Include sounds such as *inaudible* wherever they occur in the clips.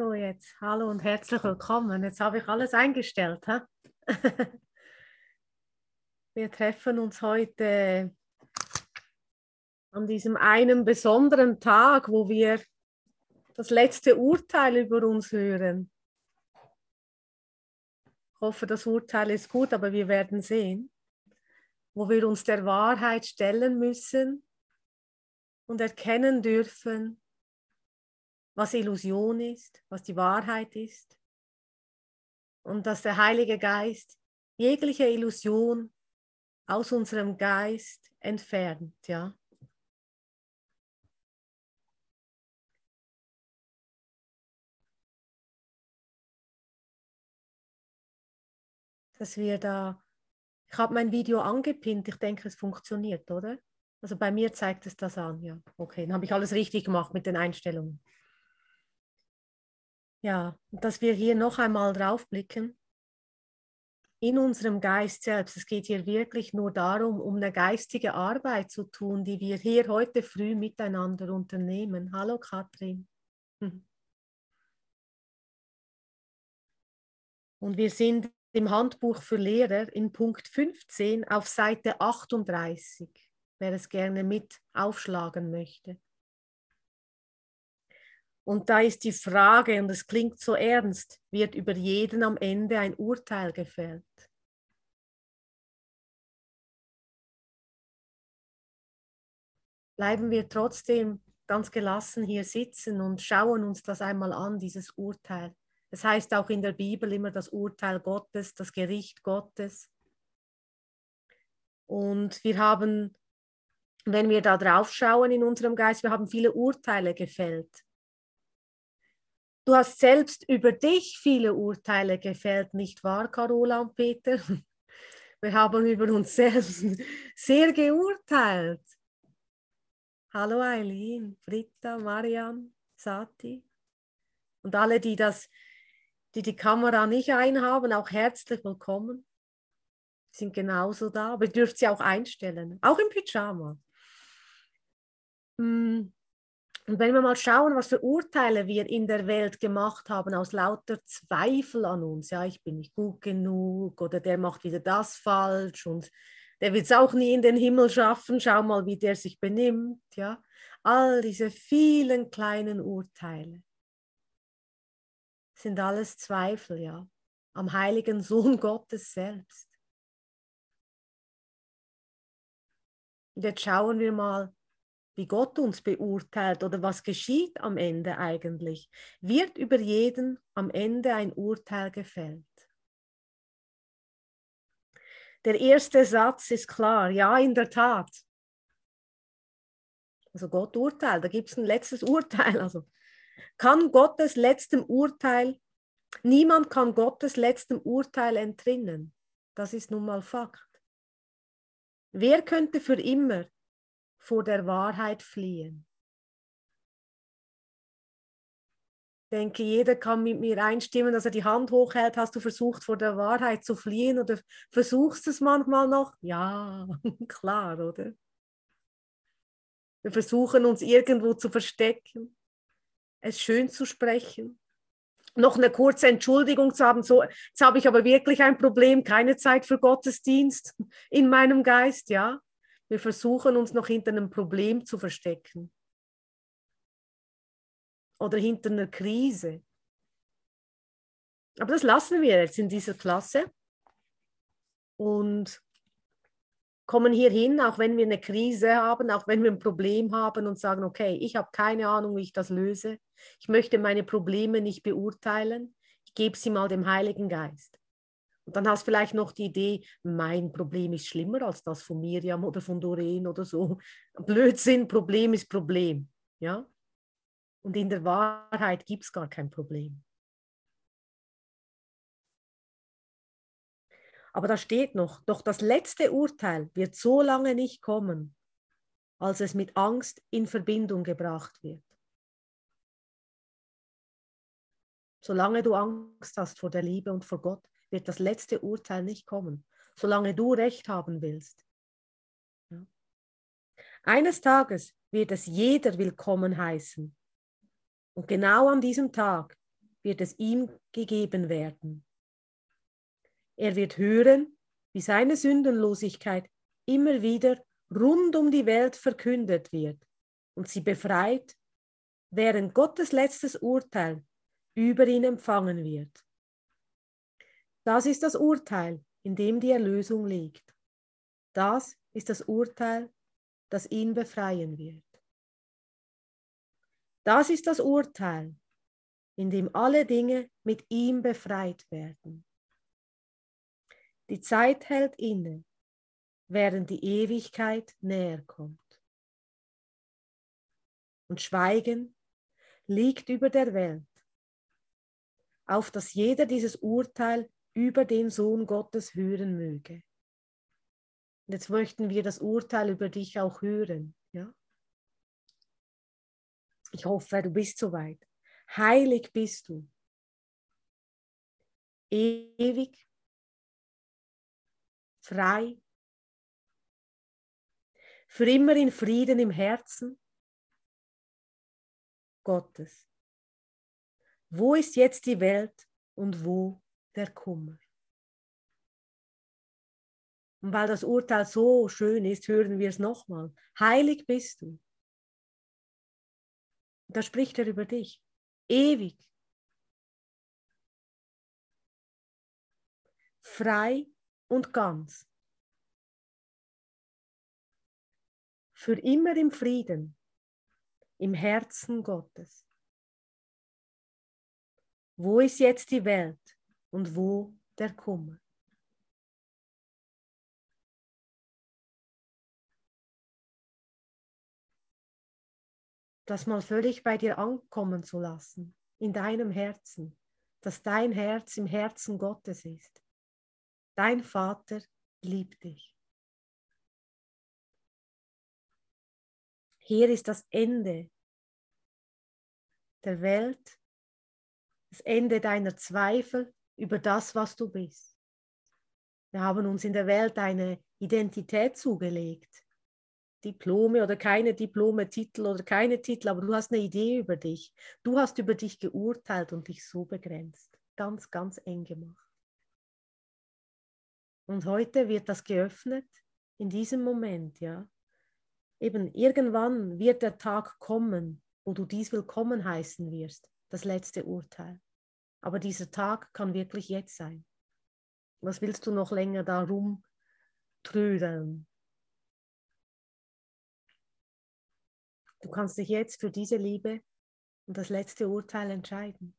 So, jetzt hallo und herzlich willkommen. Jetzt habe ich alles eingestellt. He? *laughs* Wir treffen uns heute an diesem einen besonderen Tag, wo wir das letzte Urteil über uns hören. Ich hoffe, das Urteil ist gut, aber wir werden sehen, wo wir uns der Wahrheit stellen müssen und erkennen dürfen, was Illusion ist, was die Wahrheit ist. Und dass der Heilige Geist jegliche Illusion aus unserem Geist entfernt, ja. Dass wir da, ich habe mein Video angepinnt, ich denke, es funktioniert, oder? Also bei mir zeigt es das an, ja. Okay, dann habe ich alles richtig gemacht mit den Einstellungen. Ja, dass wir hier noch einmal drauf blicken. In unserem Geist selbst. Es geht hier wirklich nur darum, um eine geistige Arbeit zu tun, die wir hier heute früh miteinander unternehmen. Hallo Katrin. *laughs* Und wir sind im Handbuch für Lehrer in Punkt 15 auf Seite 38, wer es gerne mit aufschlagen möchte. Und da ist die Frage, und es klingt so ernst, wird über jeden am Ende ein Urteil gefällt? Bleiben wir trotzdem ganz gelassen hier sitzen und schauen uns das einmal an, dieses Urteil. Es heißt auch in der Bibel immer das Urteil Gottes, das Gericht Gottes. Und wir haben, wenn wir da drauf schauen in unserem Geist, wir haben viele Urteile gefällt. Du hast selbst über dich viele Urteile gefällt, nicht wahr, Carola und Peter? *laughs* Wir haben über uns selbst *laughs* sehr geurteilt. Hallo Eileen, Britta, Marian, Sati und alle, die das, die die Kamera nicht einhaben, auch herzlich willkommen. Sie sind genauso da, aber ihr dürft sie auch einstellen, auch im Pyjama. Hm. Und wenn wir mal schauen, was für Urteile wir in der Welt gemacht haben, aus lauter Zweifel an uns, ja, ich bin nicht gut genug oder der macht wieder das falsch und der wird es auch nie in den Himmel schaffen, schau mal, wie der sich benimmt, ja. All diese vielen kleinen Urteile sind alles Zweifel, ja, am heiligen Sohn Gottes selbst. Und jetzt schauen wir mal, wie Gott uns beurteilt oder was geschieht am Ende eigentlich, wird über jeden am Ende ein Urteil gefällt. Der erste Satz ist klar, ja, in der Tat. Also Gott urteilt, da gibt es ein letztes Urteil. Also kann Gottes letztem Urteil, niemand kann Gottes letztem Urteil entrinnen. Das ist nun mal Fakt. Wer könnte für immer vor der Wahrheit fliehen. Ich denke, jeder kann mit mir einstimmen, dass er die Hand hochhält. Hast du versucht, vor der Wahrheit zu fliehen oder versuchst es manchmal noch? Ja, *laughs* klar, oder? Wir versuchen uns irgendwo zu verstecken, es schön zu sprechen, noch eine kurze Entschuldigung zu haben. So, jetzt habe ich aber wirklich ein Problem, keine Zeit für Gottesdienst in meinem Geist, ja. Wir versuchen uns noch hinter einem Problem zu verstecken oder hinter einer Krise. Aber das lassen wir jetzt in dieser Klasse und kommen hier hin, auch wenn wir eine Krise haben, auch wenn wir ein Problem haben und sagen, okay, ich habe keine Ahnung, wie ich das löse. Ich möchte meine Probleme nicht beurteilen. Ich gebe sie mal dem Heiligen Geist. Und dann hast du vielleicht noch die Idee, mein Problem ist schlimmer als das von Miriam oder von Doreen oder so. Blödsinn, Problem ist Problem. Ja? Und in der Wahrheit gibt es gar kein Problem. Aber da steht noch, doch das letzte Urteil wird so lange nicht kommen, als es mit Angst in Verbindung gebracht wird. Solange du Angst hast vor der Liebe und vor Gott, wird das letzte Urteil nicht kommen, solange du Recht haben willst. Ja. Eines Tages wird es jeder willkommen heißen. Und genau an diesem Tag wird es ihm gegeben werden. Er wird hören, wie seine Sündenlosigkeit immer wieder rund um die Welt verkündet wird und sie befreit, während Gottes letztes Urteil über ihn empfangen wird. Das ist das Urteil, in dem die Erlösung liegt. Das ist das Urteil, das ihn befreien wird. Das ist das Urteil, in dem alle Dinge mit ihm befreit werden. Die Zeit hält inne, während die Ewigkeit näher kommt. Und Schweigen liegt über der Welt, auf dass jeder dieses Urteil über den Sohn Gottes hören möge. Jetzt möchten wir das Urteil über dich auch hören. Ja? Ich hoffe, du bist soweit. Heilig bist du. Ewig, frei, für immer in Frieden im Herzen Gottes. Wo ist jetzt die Welt und wo der Kummer? Und weil das Urteil so schön ist, hören wir es nochmal. Heilig bist du. Da spricht er über dich. Ewig. Frei und ganz. Für immer im Frieden, im Herzen Gottes. Wo ist jetzt die Welt und wo der Kummer? das mal völlig bei dir ankommen zu lassen, in deinem Herzen, dass dein Herz im Herzen Gottes ist. Dein Vater liebt dich. Hier ist das Ende der Welt, das Ende deiner Zweifel über das, was du bist. Wir haben uns in der Welt eine Identität zugelegt, Diplome oder keine Diplome, Titel oder keine Titel, aber du hast eine Idee über dich. Du hast über dich geurteilt und dich so begrenzt. Ganz, ganz eng gemacht. Und heute wird das geöffnet, in diesem Moment, ja. Eben irgendwann wird der Tag kommen, wo du dies willkommen heißen wirst, das letzte Urteil. Aber dieser Tag kann wirklich jetzt sein. Was willst du noch länger da rumtrödeln? Du kannst dich jetzt für diese Liebe und das letzte Urteil entscheiden.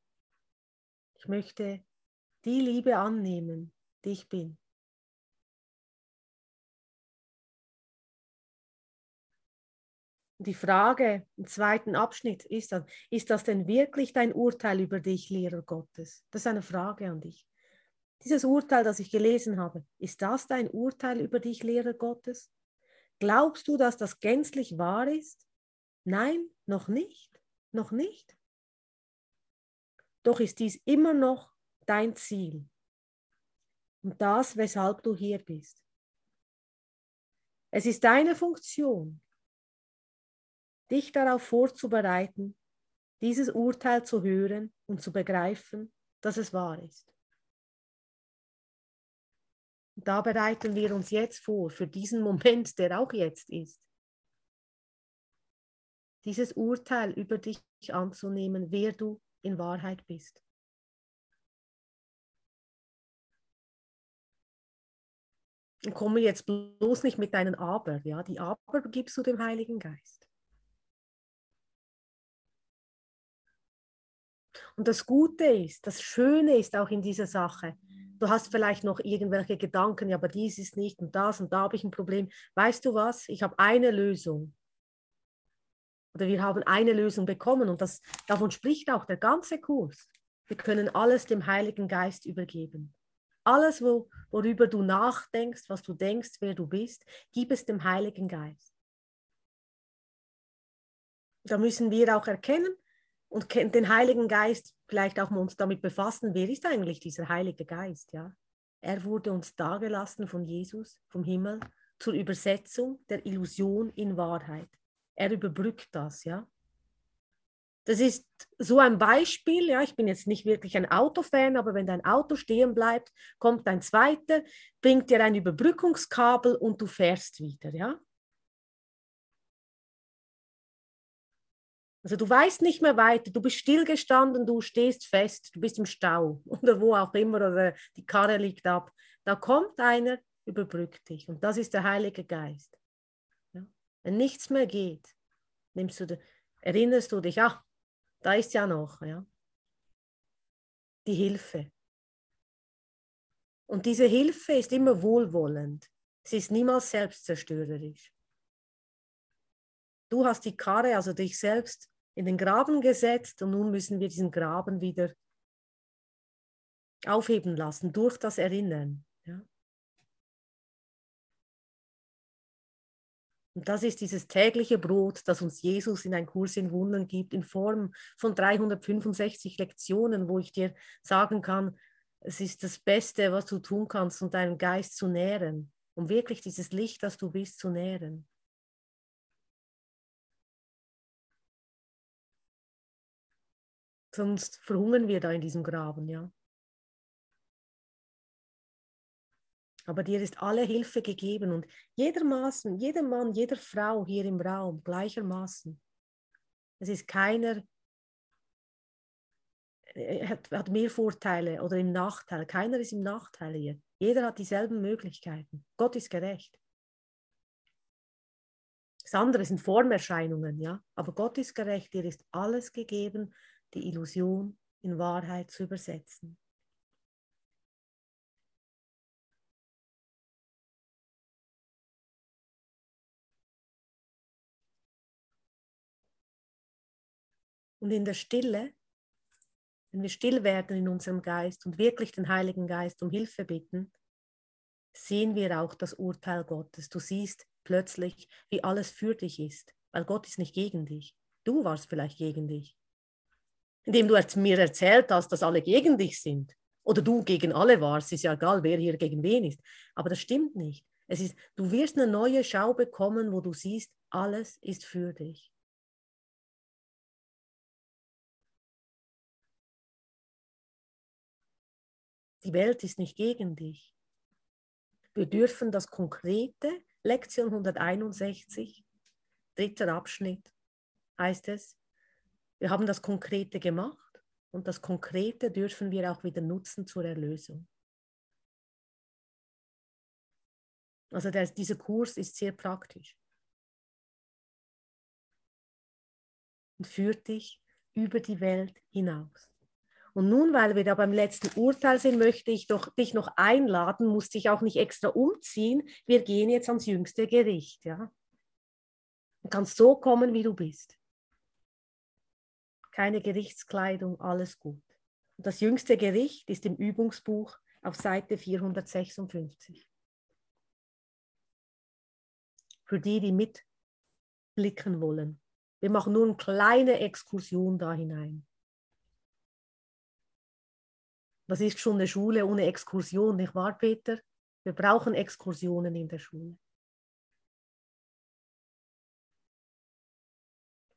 Ich möchte die Liebe annehmen, die ich bin. Die Frage im zweiten Abschnitt ist dann, ist das denn wirklich dein Urteil über dich, Lehrer Gottes? Das ist eine Frage an dich. Dieses Urteil, das ich gelesen habe, ist das dein Urteil über dich, Lehrer Gottes? Glaubst du, dass das gänzlich wahr ist? Nein, noch nicht, noch nicht. Doch ist dies immer noch dein Ziel und das, weshalb du hier bist. Es ist deine Funktion, dich darauf vorzubereiten, dieses Urteil zu hören und zu begreifen, dass es wahr ist. da bereiten wir uns jetzt vor für diesen Moment, der auch jetzt ist dieses Urteil über dich anzunehmen, wer du in Wahrheit bist. Und komme jetzt bloß nicht mit deinen Aber, ja, die Aber gibst du dem Heiligen Geist. Und das Gute ist, das Schöne ist auch in dieser Sache, du hast vielleicht noch irgendwelche Gedanken, ja, aber dies ist nicht und das und da habe ich ein Problem. Weißt du was? Ich habe eine Lösung oder wir haben eine Lösung bekommen und das, davon spricht auch der ganze Kurs. Wir können alles dem Heiligen Geist übergeben. Alles, wo, worüber du nachdenkst, was du denkst, wer du bist, gib es dem Heiligen Geist. Da müssen wir auch erkennen und den Heiligen Geist vielleicht auch uns damit befassen, wer ist eigentlich dieser Heilige Geist, ja? Er wurde uns dargelassen von Jesus, vom Himmel, zur Übersetzung der Illusion in Wahrheit. Er überbrückt das, ja. Das ist so ein Beispiel, ja, ich bin jetzt nicht wirklich ein Autofan, aber wenn dein Auto stehen bleibt, kommt ein zweiter, bringt dir ein Überbrückungskabel und du fährst wieder, ja. Also du weißt nicht mehr weiter, du bist stillgestanden, du stehst fest, du bist im Stau *laughs* oder wo auch immer oder die Karre liegt ab. Da kommt einer, überbrückt dich und das ist der Heilige Geist. Ja? Wenn nichts mehr geht, nimmst du, erinnerst du dich, ah, da ist ja noch, ja, die Hilfe. Und diese Hilfe ist immer wohlwollend. Sie ist niemals selbstzerstörerisch. Du hast die Karre, also dich selbst, in den Graben gesetzt und nun müssen wir diesen Graben wieder aufheben lassen durch das Erinnern. Ja? Und das ist dieses tägliche Brot, das uns Jesus in ein Kurs in Wundern gibt, in Form von 365 Lektionen, wo ich dir sagen kann, es ist das Beste, was du tun kannst, um deinen Geist zu nähren, um wirklich dieses Licht, das du bist, zu nähren. Sonst verhungern wir da in diesem Graben, ja. Aber dir ist alle Hilfe gegeben und jedermaßen, jeder Mann, jeder Frau hier im Raum gleichermaßen. Es ist keiner, er hat, hat mehr Vorteile oder im Nachteil. Keiner ist im Nachteil hier. Jeder hat dieselben Möglichkeiten. Gott ist gerecht. Das andere sind Formerscheinungen, ja. Aber Gott ist gerecht, dir ist alles gegeben, die Illusion in Wahrheit zu übersetzen. Und in der Stille, wenn wir still werden in unserem Geist und wirklich den Heiligen Geist um Hilfe bitten, sehen wir auch das Urteil Gottes. Du siehst plötzlich, wie alles für dich ist, weil Gott ist nicht gegen dich. Du warst vielleicht gegen dich indem du mir erzählt hast, dass alle gegen dich sind. Oder du gegen alle warst, ist ja egal, wer hier gegen wen ist. Aber das stimmt nicht. Es ist, du wirst eine neue Schau bekommen, wo du siehst, alles ist für dich. Die Welt ist nicht gegen dich. Wir dürfen das Konkrete, Lektion 161, dritter Abschnitt, heißt es, wir haben das Konkrete gemacht und das Konkrete dürfen wir auch wieder nutzen zur Erlösung. Also der, dieser Kurs ist sehr praktisch und führt dich über die Welt hinaus. Und nun, weil wir da beim letzten Urteil sind, möchte ich doch, dich noch einladen, musst dich auch nicht extra umziehen. Wir gehen jetzt ans jüngste Gericht. Ja? Du kannst so kommen, wie du bist keine Gerichtskleidung, alles gut. Und das jüngste Gericht ist im Übungsbuch auf Seite 456. Für die, die mitblicken wollen. Wir machen nur eine kleine Exkursion da hinein. Was ist schon eine Schule ohne Exkursion, nicht wahr, Peter? Wir brauchen Exkursionen in der Schule.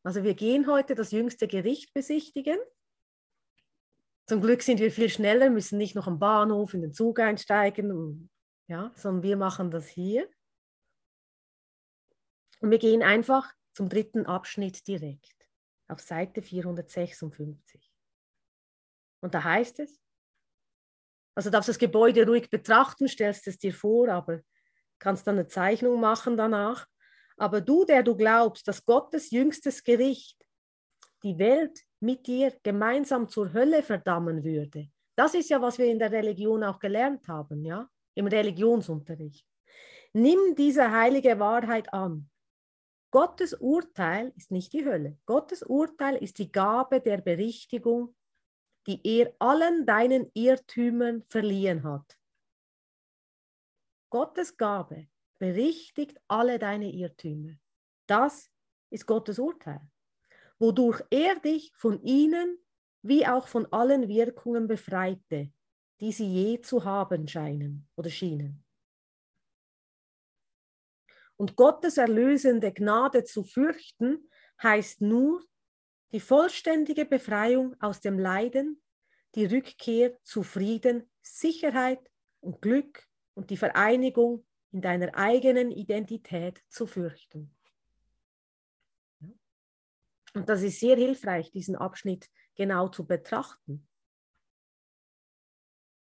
Also wir gehen heute das jüngste Gericht besichtigen. Zum Glück sind wir viel schneller, müssen nicht noch am Bahnhof in den Zug einsteigen, ja, sondern wir machen das hier. Und wir gehen einfach zum dritten Abschnitt direkt auf Seite 456. Und da heißt es, also darfst das Gebäude ruhig betrachten, stellst es dir vor, aber kannst dann eine Zeichnung machen danach. Aber du, der du glaubst, dass Gottes jüngstes Gericht die Welt mit dir gemeinsam zur Hölle verdammen würde, das ist ja, was wir in der Religion auch gelernt haben, ja, im Religionsunterricht. Nimm diese heilige Wahrheit an. Gottes Urteil ist nicht die Hölle. Gottes Urteil ist die Gabe der Berichtigung, die er allen deinen Irrtümern verliehen hat. Gottes Gabe berichtigt alle deine Irrtümer. Das ist Gottes Urteil, wodurch er dich von ihnen wie auch von allen Wirkungen befreite, die sie je zu haben scheinen oder schienen. Und Gottes erlösende Gnade zu fürchten, heißt nur, die vollständige Befreiung aus dem Leiden, die Rückkehr zu Frieden, Sicherheit und Glück und die Vereinigung in deiner eigenen Identität zu fürchten. Und das ist sehr hilfreich, diesen Abschnitt genau zu betrachten.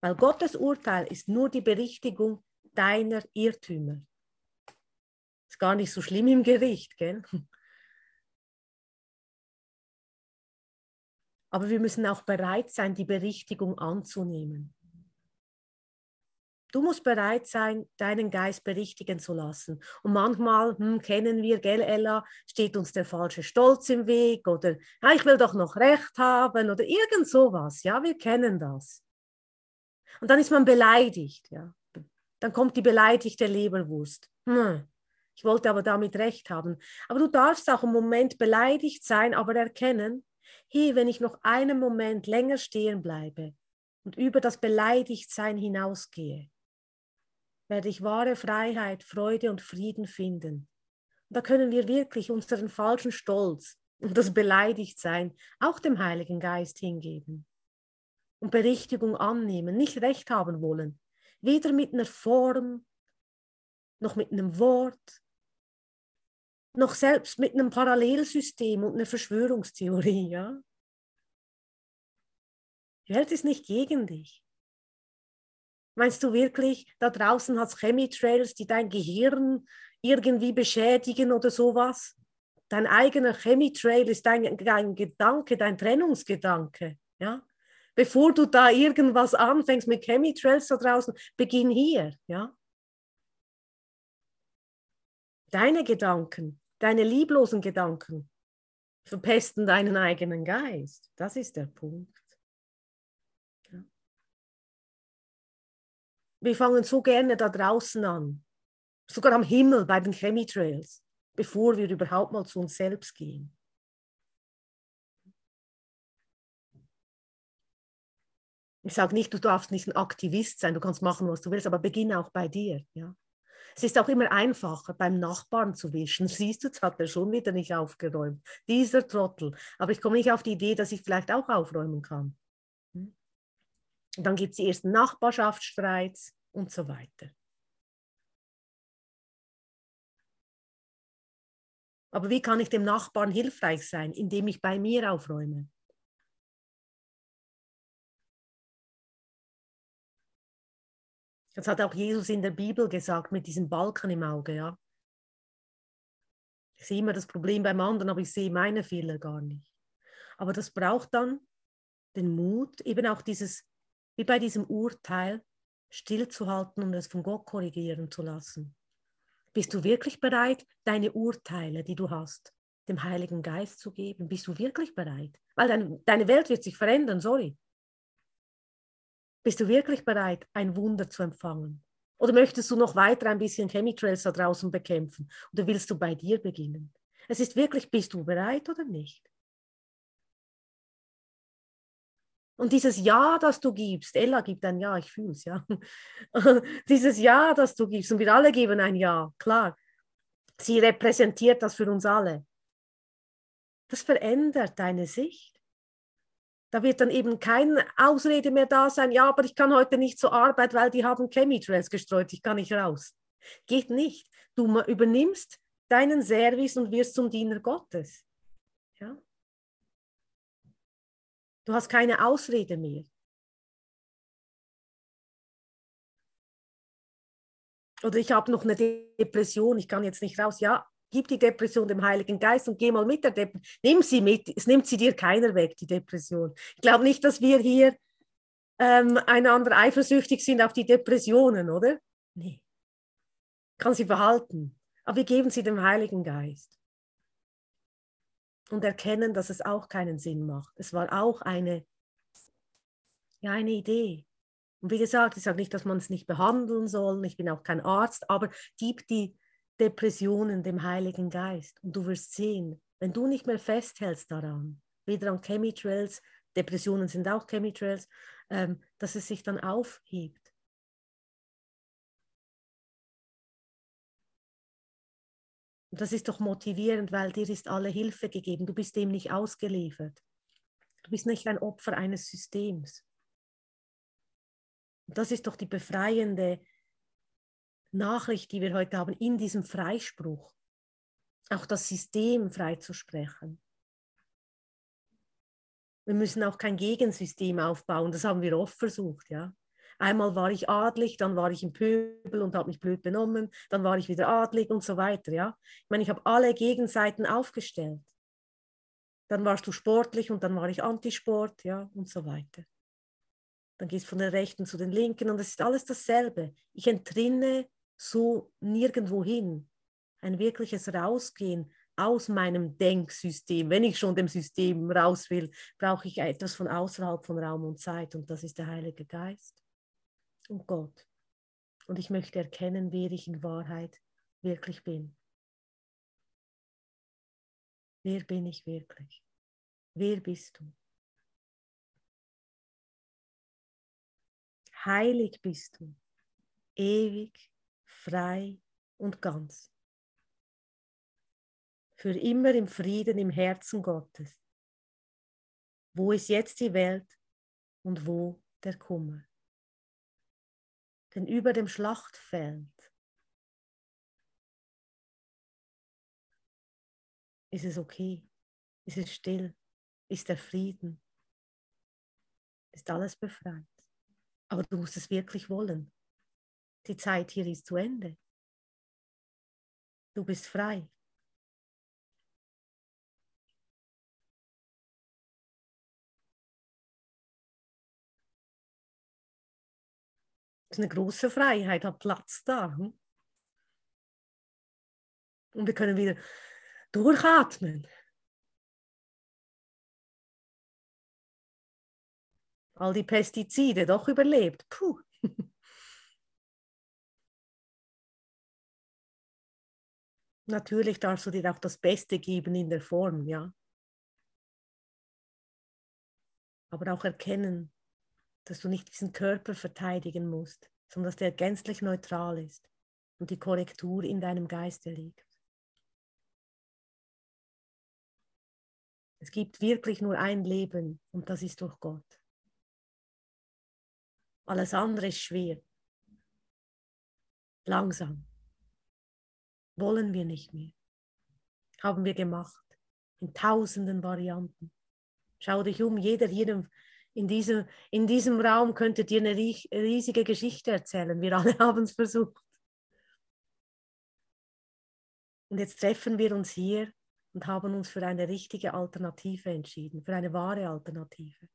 Weil Gottes Urteil ist nur die Berichtigung deiner Irrtümer. Ist gar nicht so schlimm im Gericht, gell? Aber wir müssen auch bereit sein, die Berichtigung anzunehmen. Du musst bereit sein, deinen Geist berichtigen zu lassen. Und manchmal hm, kennen wir, gell, Ella, steht uns der falsche Stolz im Weg oder ja, ich will doch noch Recht haben oder irgend sowas. Ja, wir kennen das. Und dann ist man beleidigt. Ja. Dann kommt die beleidigte Leberwurst. Hm, ich wollte aber damit Recht haben. Aber du darfst auch im Moment beleidigt sein, aber erkennen, hey, wenn ich noch einen Moment länger stehen bleibe und über das Beleidigtsein hinausgehe, werde ich wahre Freiheit, Freude und Frieden finden. Und da können wir wirklich unseren falschen Stolz und das Beleidigtsein auch dem Heiligen Geist hingeben und Berichtigung annehmen, nicht recht haben wollen, weder mit einer Form noch mit einem Wort, noch selbst mit einem Parallelsystem und einer Verschwörungstheorie. Ja? Die Welt ist nicht gegen dich. Meinst du wirklich, da draußen hat es Chemtrails, die dein Gehirn irgendwie beschädigen oder sowas? Dein eigener Chemtrail ist dein, dein Gedanke, dein Trennungsgedanke. Ja? Bevor du da irgendwas anfängst mit Chemtrails da draußen, beginn hier. Ja? Deine Gedanken, deine lieblosen Gedanken verpesten deinen eigenen Geist. Das ist der Punkt. Wir fangen so gerne da draußen an, sogar am Himmel bei den Chemtrails, bevor wir überhaupt mal zu uns selbst gehen. Ich sage nicht, du darfst nicht ein Aktivist sein, du kannst machen, was du willst, aber beginne auch bei dir. Ja? Es ist auch immer einfacher, beim Nachbarn zu wischen. *laughs* Siehst du, jetzt hat er schon wieder nicht aufgeräumt. Dieser Trottel. Aber ich komme nicht auf die Idee, dass ich vielleicht auch aufräumen kann. Hm? Und dann gibt es die ersten Nachbarschaftsstreits und so weiter. Aber wie kann ich dem Nachbarn hilfreich sein, indem ich bei mir aufräume? Das hat auch Jesus in der Bibel gesagt mit diesem Balken im Auge, ja. Ich sehe immer das Problem beim anderen, aber ich sehe meine Fehler gar nicht. Aber das braucht dann den Mut, eben auch dieses, wie bei diesem Urteil, stillzuhalten und es von Gott korrigieren zu lassen. Bist du wirklich bereit, deine Urteile, die du hast, dem Heiligen Geist zu geben? Bist du wirklich bereit? Weil dein, deine Welt wird sich verändern, sorry. Bist du wirklich bereit, ein Wunder zu empfangen? Oder möchtest du noch weiter ein bisschen Chemtrails da draußen bekämpfen? Oder willst du bei dir beginnen? Es ist wirklich, bist du bereit oder nicht? Und dieses Ja, das du gibst, Ella gibt ein Ja, ich fühle es, ja. *laughs* dieses Ja, das du gibst, und wir alle geben ein Ja, klar. Sie repräsentiert das für uns alle. Das verändert deine Sicht. Da wird dann eben keine Ausrede mehr da sein, ja, aber ich kann heute nicht zur Arbeit, weil die haben Chemtrails gestreut, ich kann nicht raus. Geht nicht. Du übernimmst deinen Service und wirst zum Diener Gottes. Ja? Du hast keine Ausrede mehr. Oder ich habe noch eine Depression, ich kann jetzt nicht raus. Ja, gib die Depression dem Heiligen Geist und geh mal mit der Depression. Nimm sie mit, es nimmt sie dir keiner weg, die Depression. Ich glaube nicht, dass wir hier ähm, einander eifersüchtig sind auf die Depressionen, oder? Nee. Kann sie behalten. Aber wir geben sie dem Heiligen Geist und erkennen, dass es auch keinen Sinn macht. Es war auch eine, ja, eine Idee. Und wie gesagt, ich sage nicht, dass man es nicht behandeln soll, ich bin auch kein Arzt, aber gib die Depressionen dem Heiligen Geist und du wirst sehen, wenn du nicht mehr festhältst daran, weder an Chemitrails, Depressionen sind auch Chemitrails, ähm, dass es sich dann aufhebt. Das ist doch motivierend, weil dir ist alle Hilfe gegeben. Du bist dem nicht ausgeliefert. Du bist nicht ein Opfer eines Systems. Und das ist doch die befreiende Nachricht, die wir heute haben, in diesem Freispruch. Auch das System freizusprechen. Wir müssen auch kein Gegensystem aufbauen. Das haben wir oft versucht, ja. Einmal war ich adlig, dann war ich im Pöbel und habe mich blöd benommen, dann war ich wieder adlig und so weiter, ja. Ich meine, ich habe alle Gegenseiten aufgestellt. Dann warst du sportlich und dann war ich Antisport, ja, und so weiter. Dann gehst du von der Rechten zu den Linken und es ist alles dasselbe. Ich entrinne so nirgendwo hin. Ein wirkliches Rausgehen aus meinem Denksystem. Wenn ich schon dem System raus will, brauche ich etwas von außerhalb von Raum und Zeit und das ist der Heilige Geist und Gott. Und ich möchte erkennen, wer ich in Wahrheit wirklich bin. Wer bin ich wirklich? Wer bist du? Heilig bist du, ewig, frei und ganz für immer im Frieden im Herzen Gottes. Wo ist jetzt die Welt und wo der Kummer? Denn über dem Schlachtfeld ist es okay, ist es still, ist der Frieden, ist alles befreit. Aber du musst es wirklich wollen. Die Zeit hier ist zu Ende. Du bist frei. Eine große Freiheit, hat Platz da. Und wir können wieder durchatmen. All die Pestizide doch überlebt. Puh. *laughs* Natürlich darfst du dir auch das Beste geben in der Form, ja. Aber auch erkennen, dass du nicht diesen Körper verteidigen musst, sondern dass der gänzlich neutral ist und die Korrektur in deinem Geiste liegt. Es gibt wirklich nur ein Leben und das ist durch Gott. Alles andere ist schwer. Langsam. Wollen wir nicht mehr. Haben wir gemacht. In tausenden Varianten. Schau dich um, jeder hier in diesem, in diesem Raum könntet ihr eine riesige Geschichte erzählen. Wir alle *laughs* haben es versucht. Und jetzt treffen wir uns hier und haben uns für eine richtige Alternative entschieden, für eine wahre Alternative.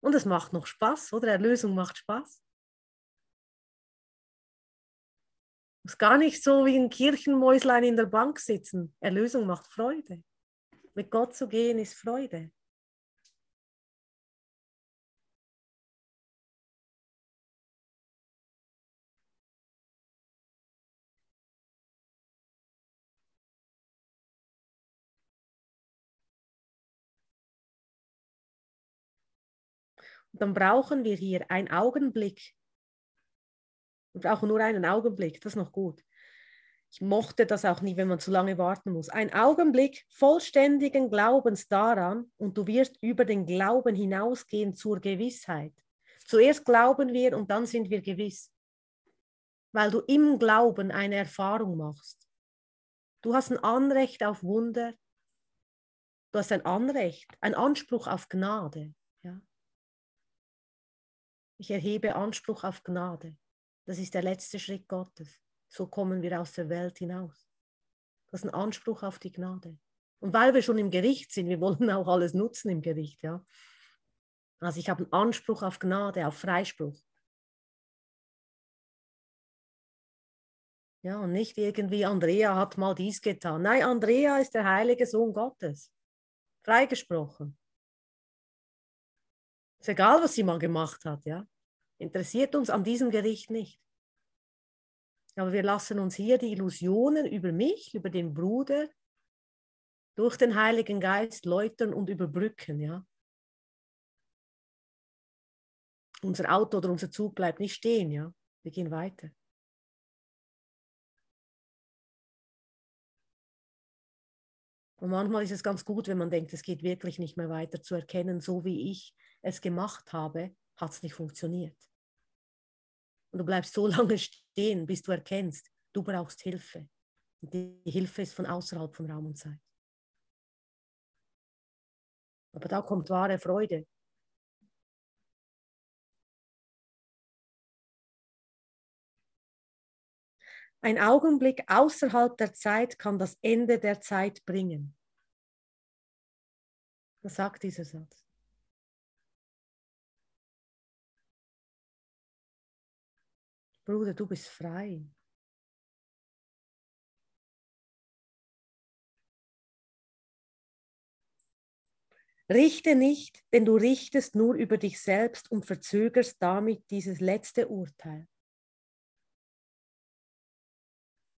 Und es macht noch Spaß, oder? Erlösung macht Spaß. Es ist gar nicht so wie ein Kirchenmäuslein in der Bank sitzen. Erlösung macht Freude. Mit Gott zu gehen ist Freude. Dann brauchen wir hier einen Augenblick. Wir brauchen nur einen Augenblick, das ist noch gut. Ich mochte das auch nie, wenn man zu lange warten muss. Ein Augenblick vollständigen Glaubens daran und du wirst über den Glauben hinausgehen zur Gewissheit. Zuerst glauben wir und dann sind wir gewiss, weil du im Glauben eine Erfahrung machst. Du hast ein Anrecht auf Wunder, du hast ein Anrecht, ein Anspruch auf Gnade. Ich erhebe Anspruch auf Gnade. Das ist der letzte Schritt Gottes. So kommen wir aus der Welt hinaus. Das ist ein Anspruch auf die Gnade. Und weil wir schon im Gericht sind, wir wollen auch alles nutzen im Gericht, ja. Also ich habe einen Anspruch auf Gnade, auf Freispruch. Ja, und nicht irgendwie Andrea hat mal dies getan. Nein, Andrea ist der heilige Sohn Gottes. Freigesprochen. Ist egal, was sie mal gemacht hat, ja. Interessiert uns an diesem Gericht nicht. Aber wir lassen uns hier die Illusionen über mich, über den Bruder, durch den Heiligen Geist läutern und überbrücken, ja. Unser Auto oder unser Zug bleibt nicht stehen, ja. Wir gehen weiter. Und manchmal ist es ganz gut, wenn man denkt, es geht wirklich nicht mehr weiter zu erkennen, so wie ich es gemacht habe, hat es nicht funktioniert. Und du bleibst so *laughs* lange stehen, bis du erkennst, du brauchst Hilfe. Und die Hilfe ist von außerhalb von Raum und Zeit. Aber da kommt wahre Freude. Ein Augenblick außerhalb der Zeit kann das Ende der Zeit bringen. Was sagt dieser Satz? Bruder, du bist frei. Richte nicht, denn du richtest nur über dich selbst und verzögerst damit dieses letzte Urteil.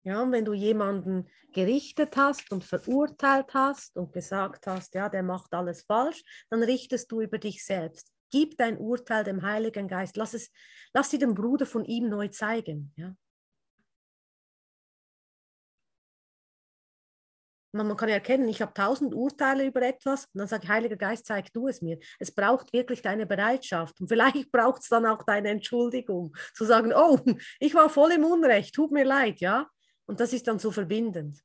Ja, und wenn du jemanden gerichtet hast und verurteilt hast und gesagt hast, ja, der macht alles falsch, dann richtest du über dich selbst. Gib dein Urteil dem Heiligen Geist. Lass, es, lass sie dem Bruder von ihm neu zeigen. Ja. Man, kann erkennen, ich habe tausend Urteile über etwas und dann sage ich, Heiliger Geist, zeig du es mir. Es braucht wirklich deine Bereitschaft und vielleicht *laughs* braucht es dann auch deine Entschuldigung, zu sagen, oh, *laughs* ich war voll im Unrecht, tut mir leid, ja. Und das ist dann so verbindend.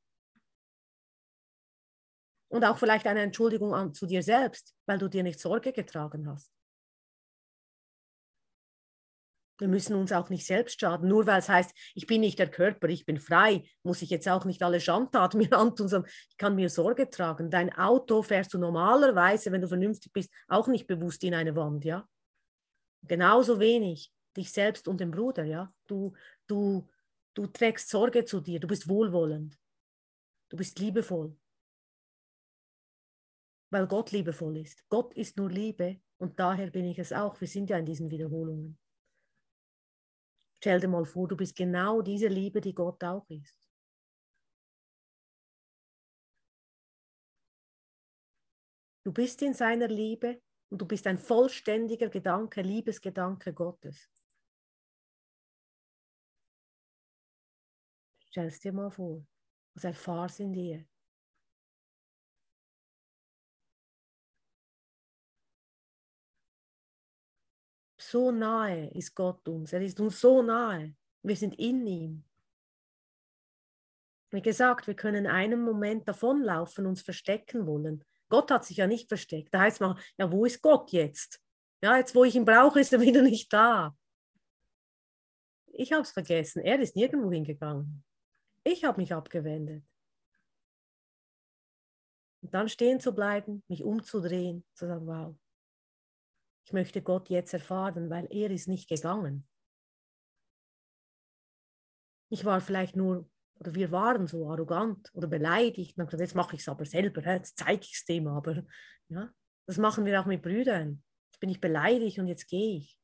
Und auch vielleicht eine Entschuldigung an, zu dir selbst, weil du dir nicht Sorge getragen hast. Wir müssen uns auch nicht selbst schaden. Nur weil es heißt, ich bin nicht der Körper, ich bin frei, muss ich jetzt auch nicht alle Schandtaten *laughs* mir antun, sondern ich kann mir Sorge tragen. Dein Auto fährst du normalerweise, wenn du vernünftig bist, auch nicht bewusst in eine Wand, ja? Genauso wenig dich selbst und den Bruder, ja? Du, du Du trägst Sorge zu dir, du bist wohlwollend, du bist liebevoll, weil Gott liebevoll ist. Gott ist nur Liebe und daher bin ich es auch. Wir sind ja in diesen Wiederholungen. Stell dir mal vor, du bist genau diese Liebe, die Gott auch ist. Du bist in seiner Liebe und du bist ein vollständiger Gedanke, Liebesgedanke Gottes. Stell es dir mal vor. Also erfahr es in dir. So nahe ist Gott uns. Er ist uns so nahe. Wir sind in ihm. Wie gesagt, wir können einen Moment davonlaufen, uns verstecken wollen. Gott hat sich ja nicht versteckt. Da heißt man, ja, wo ist Gott jetzt? Ja, jetzt, wo ich ihn brauche, ist er wieder nicht da. Ich habe es vergessen. Er ist nirgendwo hingegangen. Ich habe mich abgewendet. Und dann stehen zu bleiben, mich umzudrehen, zu sagen, wow, ich möchte Gott jetzt erfahren, weil er ist nicht gegangen. Ich war vielleicht nur, oder wir waren so arrogant oder beleidigt. Und gesagt, jetzt mache ich es aber selber, jetzt zeige ich es dem aber. Ja, das machen wir auch mit Brüdern. Jetzt bin ich beleidigt und jetzt gehe ich.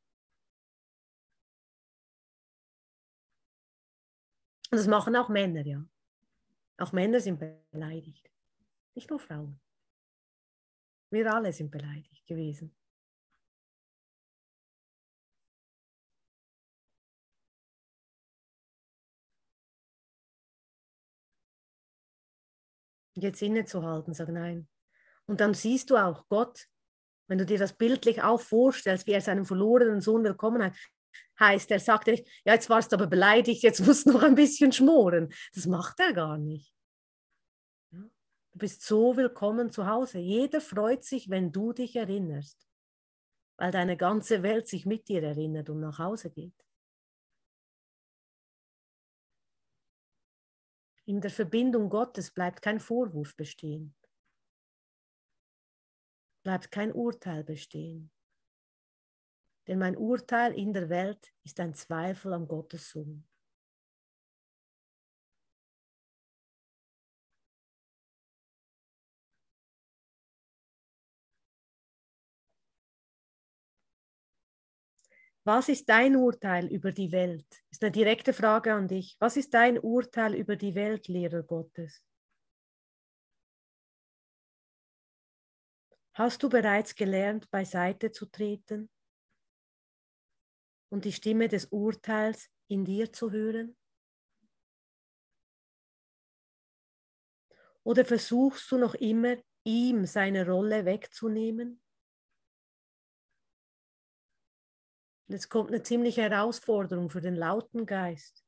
Und das machen auch Männer, ja. Auch Männer sind beleidigt. Nicht nur Frauen. Wir alle sind beleidigt gewesen. Jetzt innezuhalten, sagen nein. Und dann siehst du auch Gott, wenn du dir das bildlich auch vorstellst, wie er seinen verlorenen Sohn willkommen hat, heißt, er sagt nicht, ja, jetzt warst du aber beleidigt, jetzt musst du noch ein bisschen schmoren. Das macht er gar nicht. Du bist so willkommen zu Hause. Jeder freut sich, wenn du dich erinnerst, weil deine ganze Welt sich mit dir erinnert und nach Hause geht. In der Verbindung Gottes bleibt kein Vorwurf bestehen, bleibt kein Urteil bestehen. Denn mein Urteil in der Welt ist ein Zweifel an Gottes Sohn. Was ist dein Urteil über die Welt? Ist eine direkte Frage an dich. Was ist dein Urteil über die Welt, Lehrer Gottes? Hast du bereits gelernt, beiseite zu treten? und die Stimme des Urteils in dir zu hören? Oder versuchst du noch immer, ihm seine Rolle wegzunehmen? Jetzt kommt eine ziemliche Herausforderung für den lauten Geist.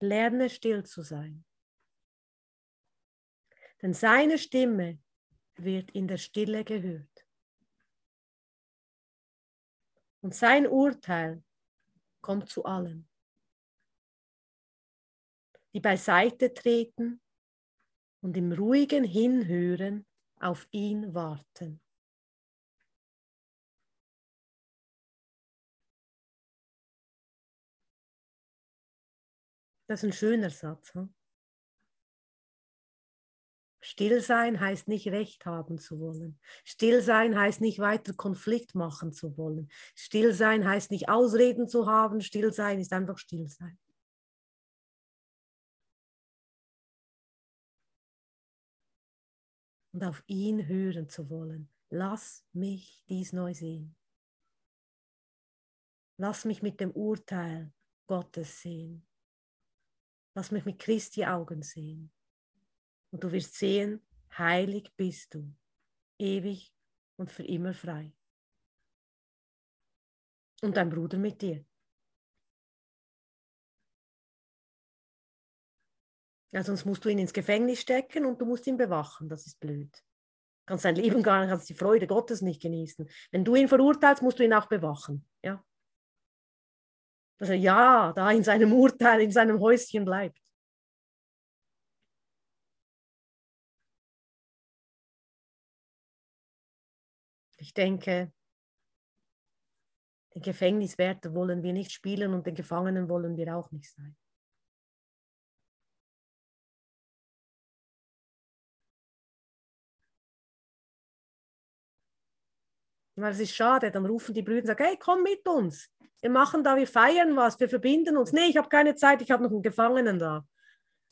Lerne still zu sein. Denn seine Stimme wird in der Stille gehört. Und sein Urteil kommt zu allen, die beiseite treten und im ruhigen Hinhören auf ihn warten. Das ist ein schöner Satz. Hm? Still sein heißt nicht Recht haben zu wollen. Still sein heißt nicht weiter Konflikt machen zu wollen. Still sein heißt nicht Ausreden zu haben. Still sein ist einfach still sein. Und auf ihn hören zu wollen. Lass mich dies neu sehen. Lass mich mit dem Urteil Gottes sehen. Lass mich mit Christi Augen sehen. Und du wirst sehen, heilig bist du, ewig und für immer frei. Und dein Bruder mit dir. Ja, sonst musst du ihn ins Gefängnis stecken und du musst ihn bewachen. Das ist blöd. Du kannst sein Leben gar nicht, kannst die Freude Gottes nicht genießen. Wenn du ihn verurteilst, musst du ihn auch bewachen. Ja? Dass er ja da in seinem Urteil, in seinem Häuschen bleibt. Ich denke, den Gefängniswärter wollen wir nicht spielen und den Gefangenen wollen wir auch nicht sein. Weil es ist schade, dann rufen die Brüder und sagen, hey, komm mit uns. Wir machen da, wir feiern was, wir verbinden uns. Nee, ich habe keine Zeit, ich habe noch einen Gefangenen da.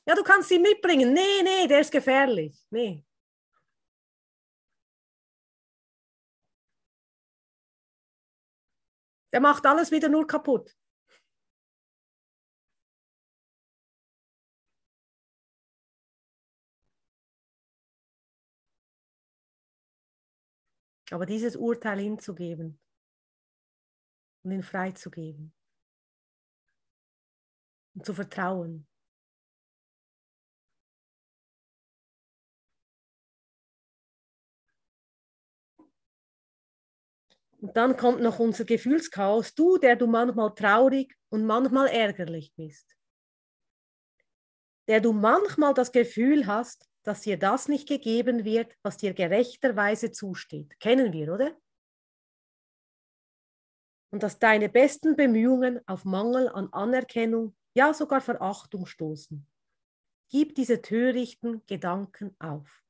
Ja, du kannst ihn mitbringen. Nee, nee, der ist gefährlich. Nee. Der macht alles wieder nur kaputt. Aber dieses Urteil hinzugeben und ihn freizugeben und zu vertrauen. Und dann kommt noch unser Gefühlschaos, du, der du manchmal traurig und manchmal ärgerlich bist. Der du manchmal das Gefühl hast, dass dir das nicht gegeben wird, was dir gerechterweise zusteht. Kennen wir, oder? Und dass deine besten Bemühungen auf Mangel an Anerkennung, ja sogar Verachtung stoßen. Gib diese törichten Gedanken auf.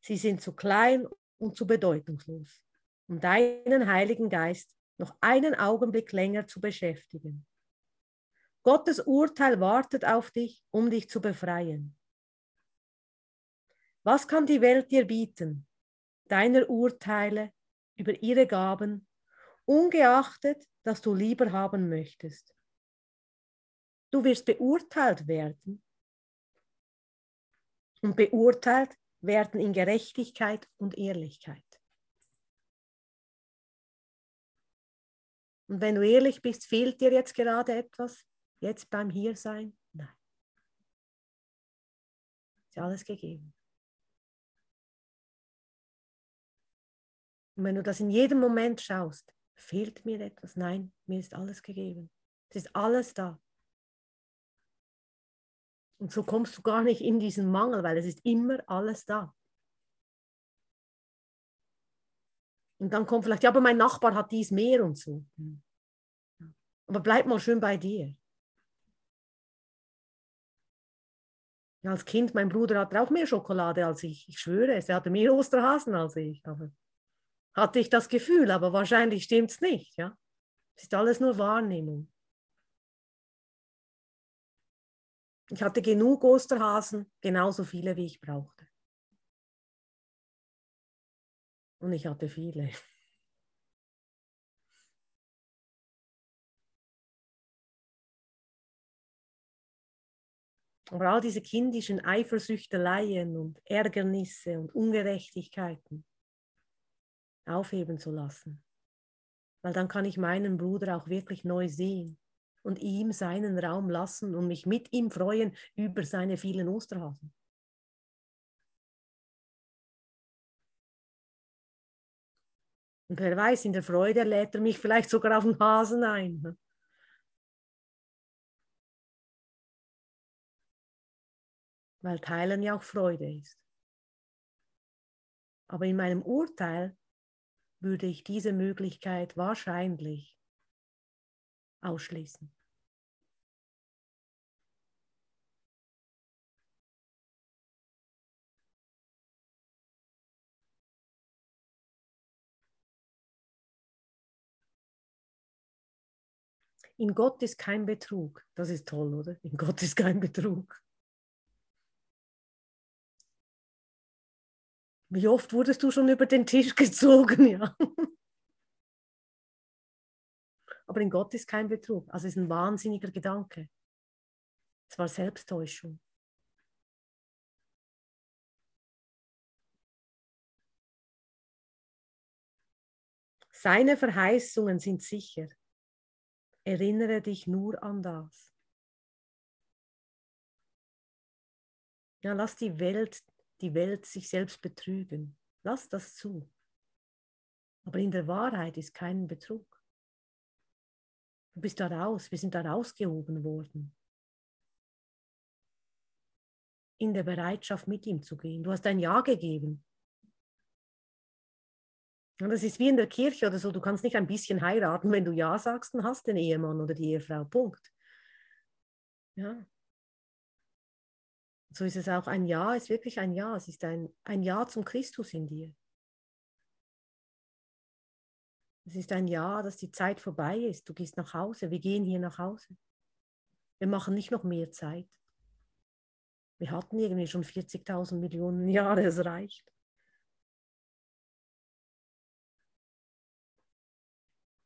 Sie sind zu klein und zu bedeutungslos um deinen Heiligen Geist noch einen Augenblick länger zu beschäftigen. Gottes Urteil wartet auf dich, um dich zu befreien. Was kann die Welt dir bieten? Deiner Urteile über ihre Gaben, ungeachtet, dass du lieber haben möchtest. Du wirst beurteilt werden. Und beurteilt werden in Gerechtigkeit und Ehrlichkeit. Und wenn du ehrlich bist, fehlt dir jetzt gerade etwas? Jetzt beim Hiersein? Nein. Ist alles gegeben. Und wenn du das in jedem Moment schaust, fehlt mir etwas? Nein, mir ist alles gegeben. Es ist alles da. Und so kommst du gar nicht in diesen Mangel, weil es ist immer alles da. Und dann kommt vielleicht, ja, aber mein Nachbar hat dies mehr und so. Aber bleib mal schön bei dir. Als Kind, mein Bruder hatte auch mehr Schokolade als ich. Ich schwöre es, er hatte mehr Osterhasen als ich. Aber hatte ich das Gefühl, aber wahrscheinlich stimmt es nicht. Ja? Es ist alles nur Wahrnehmung. Ich hatte genug Osterhasen, genauso viele, wie ich brauchte. Und ich hatte viele. Aber all diese kindischen Eifersüchteleien und Ärgernisse und Ungerechtigkeiten aufheben zu lassen. Weil dann kann ich meinen Bruder auch wirklich neu sehen und ihm seinen Raum lassen und mich mit ihm freuen über seine vielen Osterhasen. Und wer weiß, in der Freude lädt er mich vielleicht sogar auf den Hasen ein. Ne? Weil Teilen ja auch Freude ist. Aber in meinem Urteil würde ich diese Möglichkeit wahrscheinlich ausschließen. In Gott ist kein Betrug. Das ist toll, oder? In Gott ist kein Betrug. Wie oft wurdest du schon über den Tisch *laughs* gezogen, ja? Aber in Gott ist kein Betrug. Also ist ein wahnsinniger Gedanke. Es war Selbsttäuschung. Seine Verheißungen sind sicher. Erinnere dich nur an das. Ja, lass die Welt, die Welt sich selbst betrügen. Lass das zu. Aber in der Wahrheit ist kein Betrug. Du bist da raus, wir sind da rausgehoben worden. In der Bereitschaft, mit ihm zu gehen. Du hast ein Ja gegeben. Und das ist wie in der Kirche oder so, du kannst nicht ein bisschen heiraten, wenn du Ja sagst, dann hast den Ehemann oder die Ehefrau, Punkt. Ja. So ist es auch, ein Ja ist wirklich ein Ja, es ist ein, ein Ja zum Christus in dir. Es ist ein Ja, dass die Zeit vorbei ist, du gehst nach Hause, wir gehen hier nach Hause. Wir machen nicht noch mehr Zeit. Wir hatten irgendwie schon 40.000 Millionen Jahre, es reicht.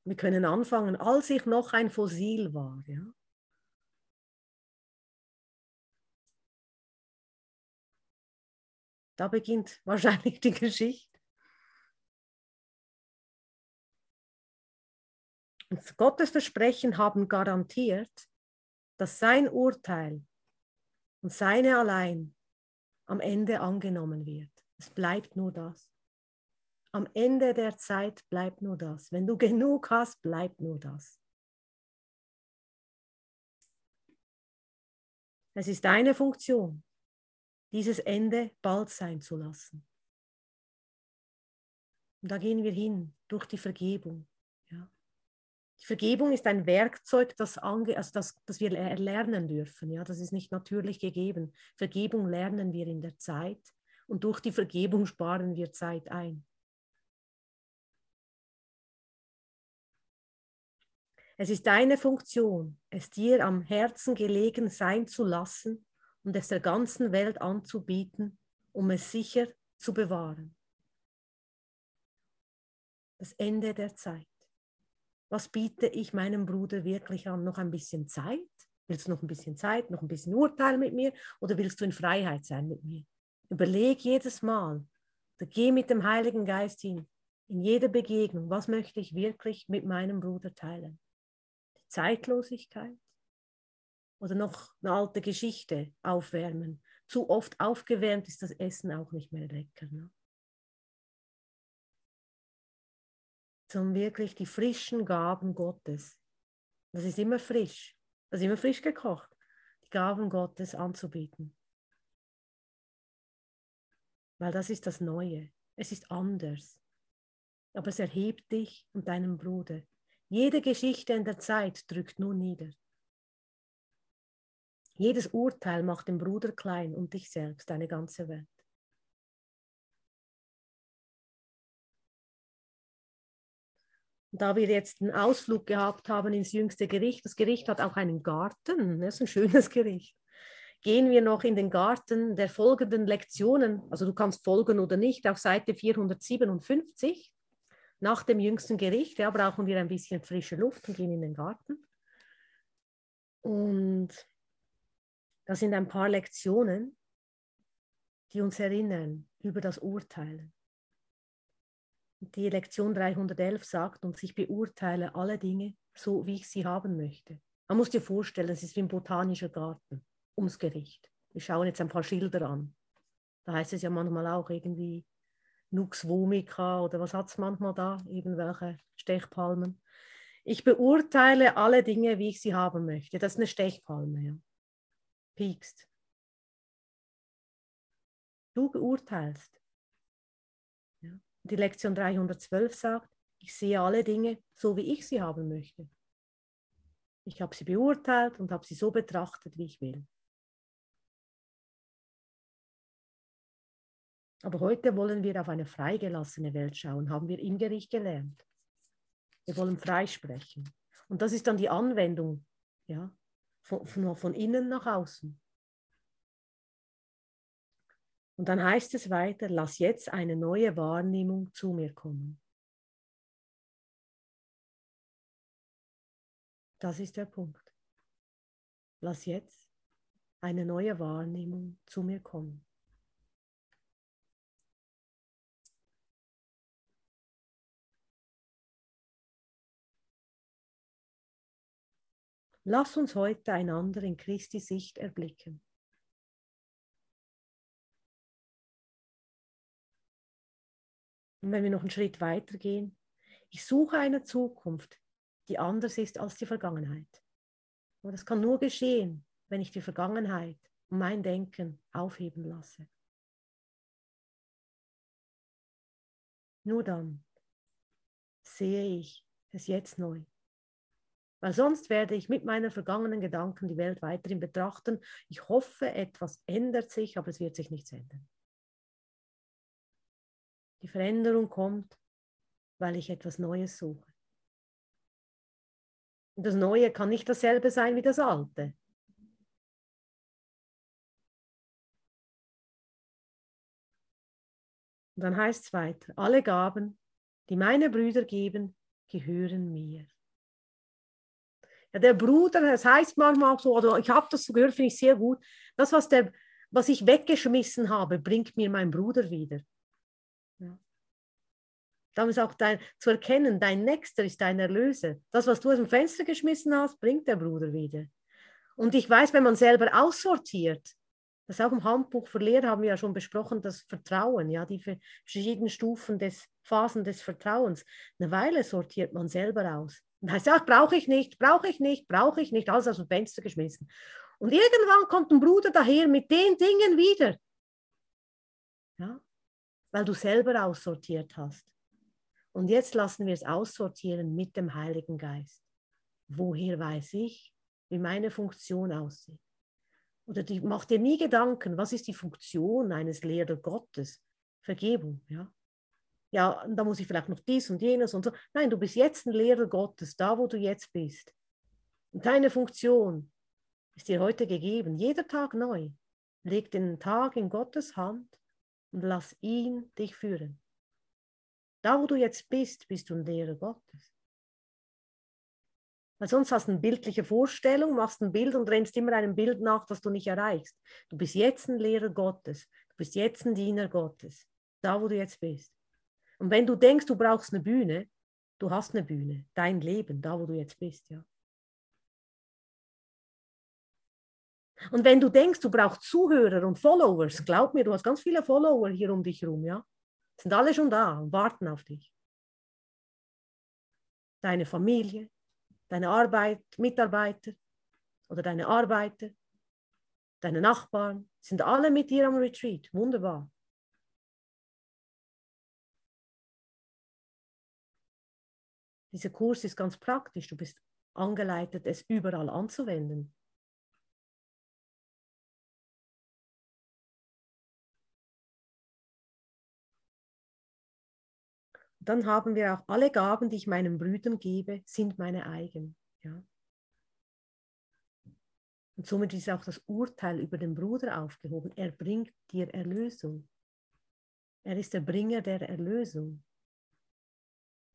Wir können anfangen, als ich noch ein Fossil war. Ja? Da beginnt *laughs* wahrscheinlich die Geschichte. Und Gottes Versprechen haben garantiert, dass sein Urteil und seine allein am Ende angenommen wird. Es bleibt nur das. Am Ende der Zeit bleibt nur das. Wenn du genug hast, bleibt nur das. Es ist deine Funktion, dieses Ende bald sein zu lassen. Und da gehen wir hin durch die Vergebung. Ja. Die Vergebung ist ein Werkzeug, das, ange also das, das wir erlernen dürfen. Ja. Das ist nicht natürlich gegeben. Vergebung lernen wir in der Zeit und durch die Vergebung sparen wir Zeit ein. Es ist deine Funktion, es dir am Herzen gelegen sein zu lassen und es der ganzen Welt anzubieten, um es sicher zu bewahren. Das Ende der Zeit. Was biete ich meinem Bruder wirklich an? Noch ein bisschen Zeit? Willst du noch ein bisschen Zeit, noch ein bisschen Urteil mit mir oder willst du in Freiheit sein mit mir? Überleg jedes Mal, geh mit dem Heiligen Geist hin, in jede Begegnung, was möchte ich wirklich mit meinem Bruder teilen? Zeitlosigkeit oder noch eine alte Geschichte aufwärmen. Zu oft aufgewärmt ist das Essen auch nicht mehr lecker. Ne? Sondern wirklich die frischen Gaben Gottes. Das ist immer frisch. Das ist immer frisch gekocht. Die Gaben Gottes anzubieten. Weil das ist das Neue. Es ist anders. Aber es erhebt dich und deinen Bruder. Jede Geschichte in der Zeit drückt nur nieder. Jedes Urteil macht den Bruder klein und dich selbst, deine ganze Welt. da wir jetzt einen Ausflug gehabt haben ins jüngste Gericht, das Gericht hat auch einen Garten, das ist ein schönes Gericht, gehen wir noch in den Garten der folgenden Lektionen, also du kannst folgen oder nicht, auf Seite 457 nach dem jüngsten Gericht ja, brauchen wir ein bisschen frische Luft und gehen in den Garten. Und Das sind ein paar Lektionen, die uns erinnern über das Urteilen. Die Lektion 311 sagt uns, ich beurteile alle Dinge so, wie ich sie haben möchte. Man muss dir vorstellen, es ist wie ein botanischer Garten ums Gericht. Wir schauen jetzt ein paar Schilder an. Da heißt es ja manchmal auch irgendwie Nux vomica oder was hat es manchmal da, irgendwelche Stechpalmen. Ich beurteile alle Dinge, wie ich sie haben möchte. Das ist eine Stechpalme, ja. Piekst. Du beurteilst. Die Lektion 312 sagt, ich sehe alle Dinge so, wie ich sie haben möchte. Ich habe sie beurteilt und habe sie so betrachtet, wie ich will. Aber heute wollen wir auf eine freigelassene Welt schauen, haben wir im Gericht gelernt. Wir wollen freisprechen. Und das ist dann die Anwendung ja, von, von, von innen nach außen. Und dann heißt es weiter, lass jetzt eine neue Wahrnehmung zu mir kommen. Das ist der Punkt. Lass jetzt eine neue Wahrnehmung zu mir kommen. Lass uns heute einander in Christi Sicht erblicken. Und wenn wir noch einen Schritt weiter gehen, ich suche eine Zukunft, die anders ist als die Vergangenheit. Und das kann nur geschehen, wenn ich die Vergangenheit und mein Denken aufheben lasse. Nur dann sehe ich es jetzt neu. Weil sonst werde ich mit meinen vergangenen Gedanken die Welt weiterhin betrachten. Ich hoffe, etwas ändert sich, aber es wird sich nichts ändern. Die Veränderung kommt, weil ich etwas Neues suche. Und das Neue kann nicht dasselbe sein wie das Alte. Und dann heißt es weiter, alle Gaben, die meine Brüder geben, gehören mir. Ja, der Bruder, das heißt manchmal auch so, oder ich habe das so gehört, finde ich sehr gut, das, was, der, was ich weggeschmissen habe, bringt mir mein Bruder wieder. Ja. Dann ist auch dein, zu erkennen, dein Nächster ist dein Erlöser. Das, was du aus dem Fenster geschmissen hast, bringt der Bruder wieder. Und ich weiß, wenn man selber aussortiert, das auch im Handbuch für Lehrer haben wir ja schon besprochen, das Vertrauen, ja, die verschiedenen Stufen des Phasen des Vertrauens. Eine Weile sortiert man selber aus. Und heißt, ja, brauche ich nicht, brauche ich nicht, brauche ich nicht, alles aus dem Fenster geschmissen. Und irgendwann kommt ein Bruder daher mit den Dingen wieder. Ja, weil du selber aussortiert hast. Und jetzt lassen wir es aussortieren mit dem Heiligen Geist. Woher weiß ich, wie meine Funktion aussieht? Oder die, mach dir nie Gedanken, was ist die Funktion eines Lehrer Gottes? Vergebung, ja ja, da muss ich vielleicht noch dies und jenes und so. Nein, du bist jetzt ein Lehrer Gottes, da wo du jetzt bist. Und deine Funktion ist dir heute gegeben, jeder Tag neu. Leg den Tag in Gottes Hand und lass ihn dich führen. Da wo du jetzt bist, bist du ein Lehrer Gottes. Weil sonst hast du eine bildliche Vorstellung, machst ein Bild und rennst immer einem Bild nach, das du nicht erreichst. Du bist jetzt ein Lehrer Gottes. Du bist jetzt ein Diener Gottes. Da wo du jetzt bist. Und wenn du denkst, du brauchst eine Bühne, du hast eine Bühne, dein Leben, da wo du jetzt bist, ja. Und wenn du denkst, du brauchst Zuhörer und Followers, glaub mir, du hast ganz viele Follower hier um dich herum, ja. Sind alle schon da und warten auf dich. Deine Familie, deine Arbeit, Mitarbeiter oder deine Arbeiter, deine Nachbarn, sind alle mit dir am Retreat. Wunderbar. Dieser Kurs ist ganz praktisch. Du bist angeleitet, es überall anzuwenden. Dann haben wir auch alle Gaben, die ich meinen Brüdern gebe, sind meine eigen. Ja. Und somit ist auch das Urteil über den Bruder aufgehoben. Er bringt dir Erlösung. Er ist der Bringer der Erlösung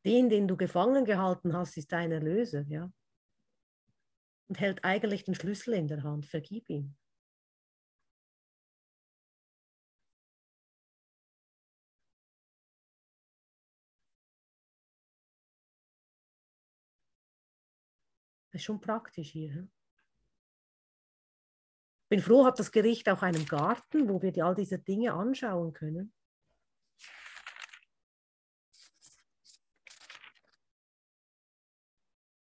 den, den du gefangen gehalten hast, ist dein Erlöser, ja. Und hält eigentlich den Schlüssel in der Hand, vergib ihm. Das ist schon praktisch hier. Hm? bin froh, hat das Gericht auch einen Garten, wo wir die, all diese Dinge anschauen können.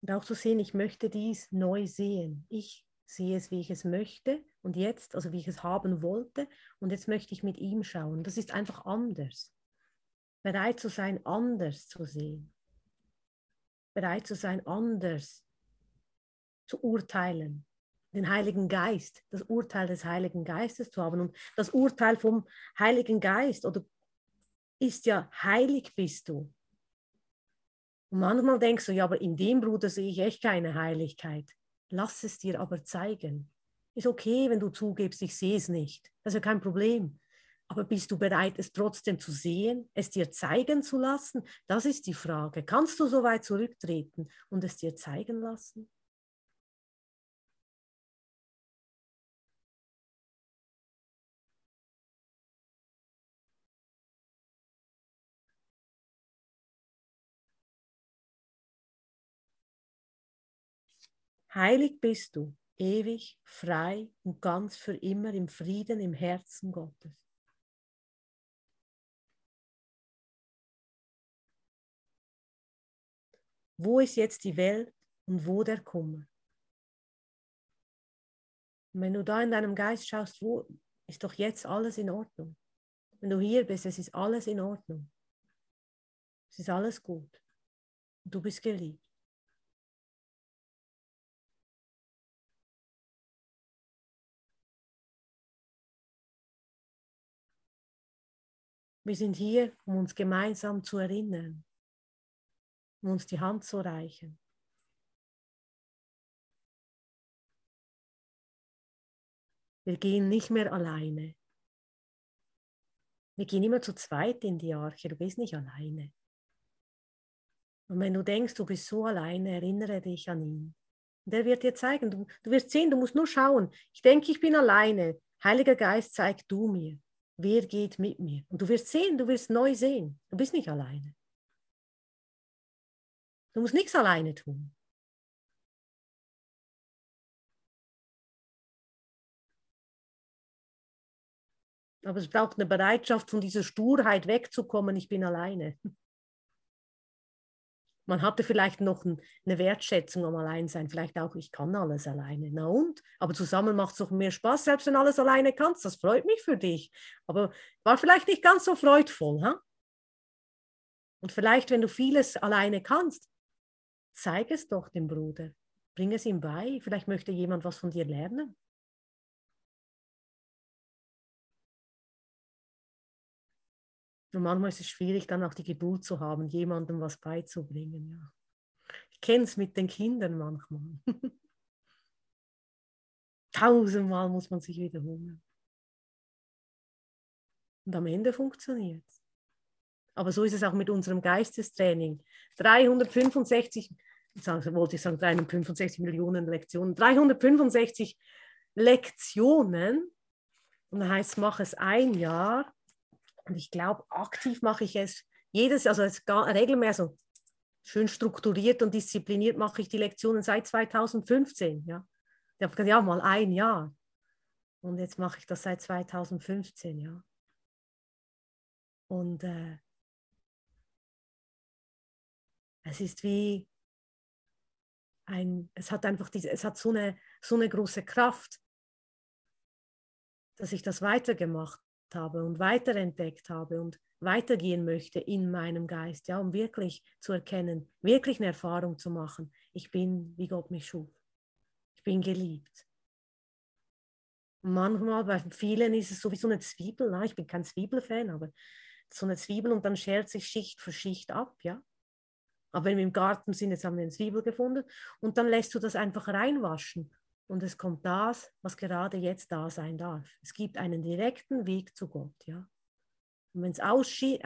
Und auch zu sehen, ich möchte dies neu sehen. Ich sehe es, wie ich es möchte und jetzt, also wie ich es haben wollte und jetzt möchte ich mit ihm schauen. Das ist einfach anders. Bereit zu sein, anders zu sehen. Bereit zu sein, anders zu urteilen. Den Heiligen Geist, das Urteil des Heiligen Geistes zu haben. Und das Urteil vom Heiligen Geist oder ist ja, heilig bist du. Und manchmal denkst du, ja, aber in dem Bruder sehe ich echt keine Heiligkeit. Lass es dir aber zeigen. Ist okay, wenn du zugibst, ich sehe es nicht. Das ist ja kein Problem. Aber bist du bereit, es trotzdem zu sehen, es dir zeigen zu lassen? Das ist die Frage. Kannst du so weit zurücktreten und es dir zeigen lassen? Heilig bist du, ewig, frei und ganz für immer im Frieden im Herzen Gottes. Wo ist jetzt die Welt und wo der Kummer? Und wenn du da in deinem Geist schaust, wo ist doch jetzt alles in Ordnung? Wenn du hier bist, es ist alles in Ordnung. Es ist alles gut. Du bist geliebt. Wir sind hier, um uns gemeinsam zu erinnern, um uns die Hand zu reichen. Wir gehen nicht mehr alleine. Wir gehen immer zu zweit in die Arche. Du bist nicht alleine. Und wenn du denkst, du bist so alleine, erinnere dich an ihn. Und er wird dir zeigen, du, du wirst sehen, du musst nur schauen. Ich denke, ich bin alleine. Heiliger Geist, zeig du mir. Wer geht mit mir? Und du wirst sehen, du wirst neu sehen. Du bist nicht alleine. Du musst nichts alleine tun. Aber es braucht eine Bereitschaft, von dieser Sturheit wegzukommen, ich bin alleine. Man hatte vielleicht noch eine Wertschätzung am Alleinsein, vielleicht auch, ich kann alles alleine. Na und? Aber zusammen macht es doch mehr Spaß, selbst wenn alles alleine kannst. Das freut mich für dich. Aber war vielleicht nicht ganz so freudvoll. Ha? Und vielleicht, wenn du vieles alleine kannst, zeig es doch dem Bruder. Bring es ihm bei. Vielleicht möchte jemand was von dir lernen. Und manchmal ist es schwierig, dann auch die Geduld zu haben, jemandem was beizubringen. Ja. Ich kenne es mit den Kindern manchmal. *laughs* Tausendmal muss man sich wiederholen. Und am Ende funktioniert es. Aber so ist es auch mit unserem Geistestraining. 365, wollte ich sagen, 365 Millionen Lektionen, 365 Lektionen. Und da heißt, mach es ein Jahr und ich glaube, aktiv mache ich es jedes, also es regelmäßig so schön strukturiert und diszipliniert mache ich die Lektionen seit 2015. Ja, ich habe gesagt, ja, mal ein Jahr. Und jetzt mache ich das seit 2015, ja. Und äh, es ist wie ein, es hat einfach diese, es hat so eine, so eine große Kraft, dass ich das weitergemacht habe und weiterentdeckt habe und weitergehen möchte in meinem Geist, ja, um wirklich zu erkennen, wirklich eine Erfahrung zu machen. Ich bin, wie Gott mich schuf. Ich bin geliebt. Manchmal bei vielen ist es so wie so eine Zwiebel. Na, ich bin kein Zwiebelfan, aber so eine Zwiebel und dann schert sich Schicht für Schicht ab, ja. Aber wenn wir im Garten sind, jetzt haben wir eine Zwiebel gefunden und dann lässt du das einfach reinwaschen und es kommt das, was gerade jetzt da sein darf. Es gibt einen direkten Weg zu Gott, ja. Und wenn es aussieht,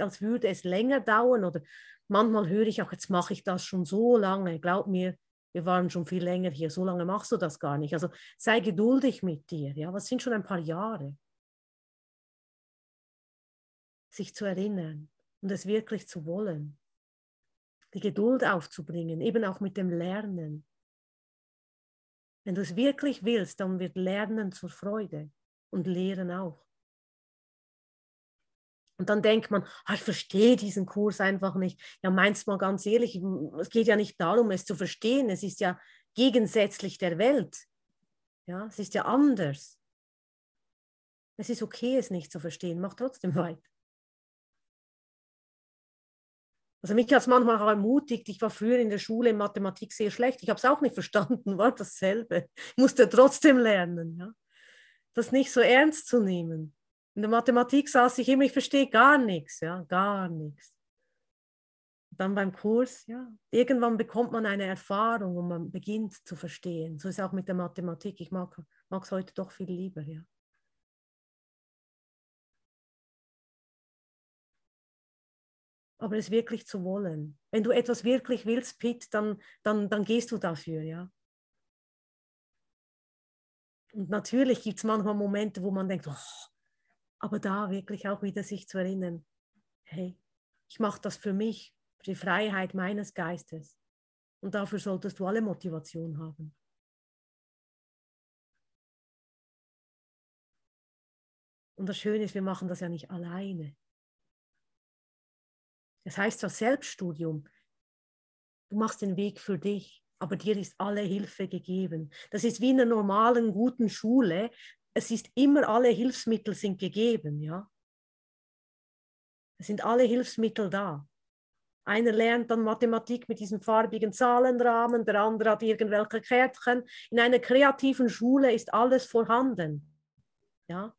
als würde es länger dauern oder manchmal höre ich auch, jetzt mache ich das schon so lange, glaub mir, wir waren schon viel länger hier, so lange machst du das gar nicht. Also sei geduldig mit dir, ja, was sind schon ein paar Jahre? Sich zu erinnern und es wirklich zu wollen, die Geduld aufzubringen, eben auch mit dem Lernen Wenn du es wirklich willst, dann wird Lernen zur Freude und Lehren auch. Und dann denkt man, ah, ich verstehe diesen Kurs einfach nicht. Ja, meinst mal ganz ehrlich, es geht ja nicht darum, es zu verstehen. Es ist ja gegensätzlich der Welt. Ja, es ist ja anders. Es ist okay, es nicht zu verstehen. Mach trotzdem weiter. Also mich hat es manchmal auch ermutigt. Ich war früher in der Schule in Mathematik sehr schlecht. Ich habe es auch nicht verstanden, *laughs* war dasselbe. Ich musste trotzdem lernen. Ja? Das nicht so ernst zu nehmen. In der Mathematik saß ich immer, ich verstehe gar nichts, ja, gar nichts. Dann beim Kurs, ja, irgendwann bekommt man eine Erfahrung und man beginnt zu verstehen. So ist es auch mit der Mathematik. Ich mag es heute doch viel lieber, ja. Aber es wirklich zu wollen. Wenn du etwas wirklich willst, Pitt, dann, dann, dann gehst du dafür, ja. Und natürlich gibt es manchmal Momente, wo man denkt, oh, aber da wirklich auch wieder sich zu erinnern, hey, ich mache das für mich, für die Freiheit meines Geistes. Und dafür solltest du alle Motivation haben. Und das Schöne ist, wir machen das ja nicht alleine. Das heißt das Selbststudium. Du machst den Weg für dich, aber dir ist alle Hilfe gegeben. Das ist wie in einer normalen, guten Schule es ist immer, alle Hilfsmittel sind gegeben, ja. Es sind alle Hilfsmittel da. Einer lernt dann Mathematik mit diesem farbigen Zahlenrahmen, der andere hat irgendwelche Kärtchen. In einer kreativen Schule ist alles vorhanden. Ja?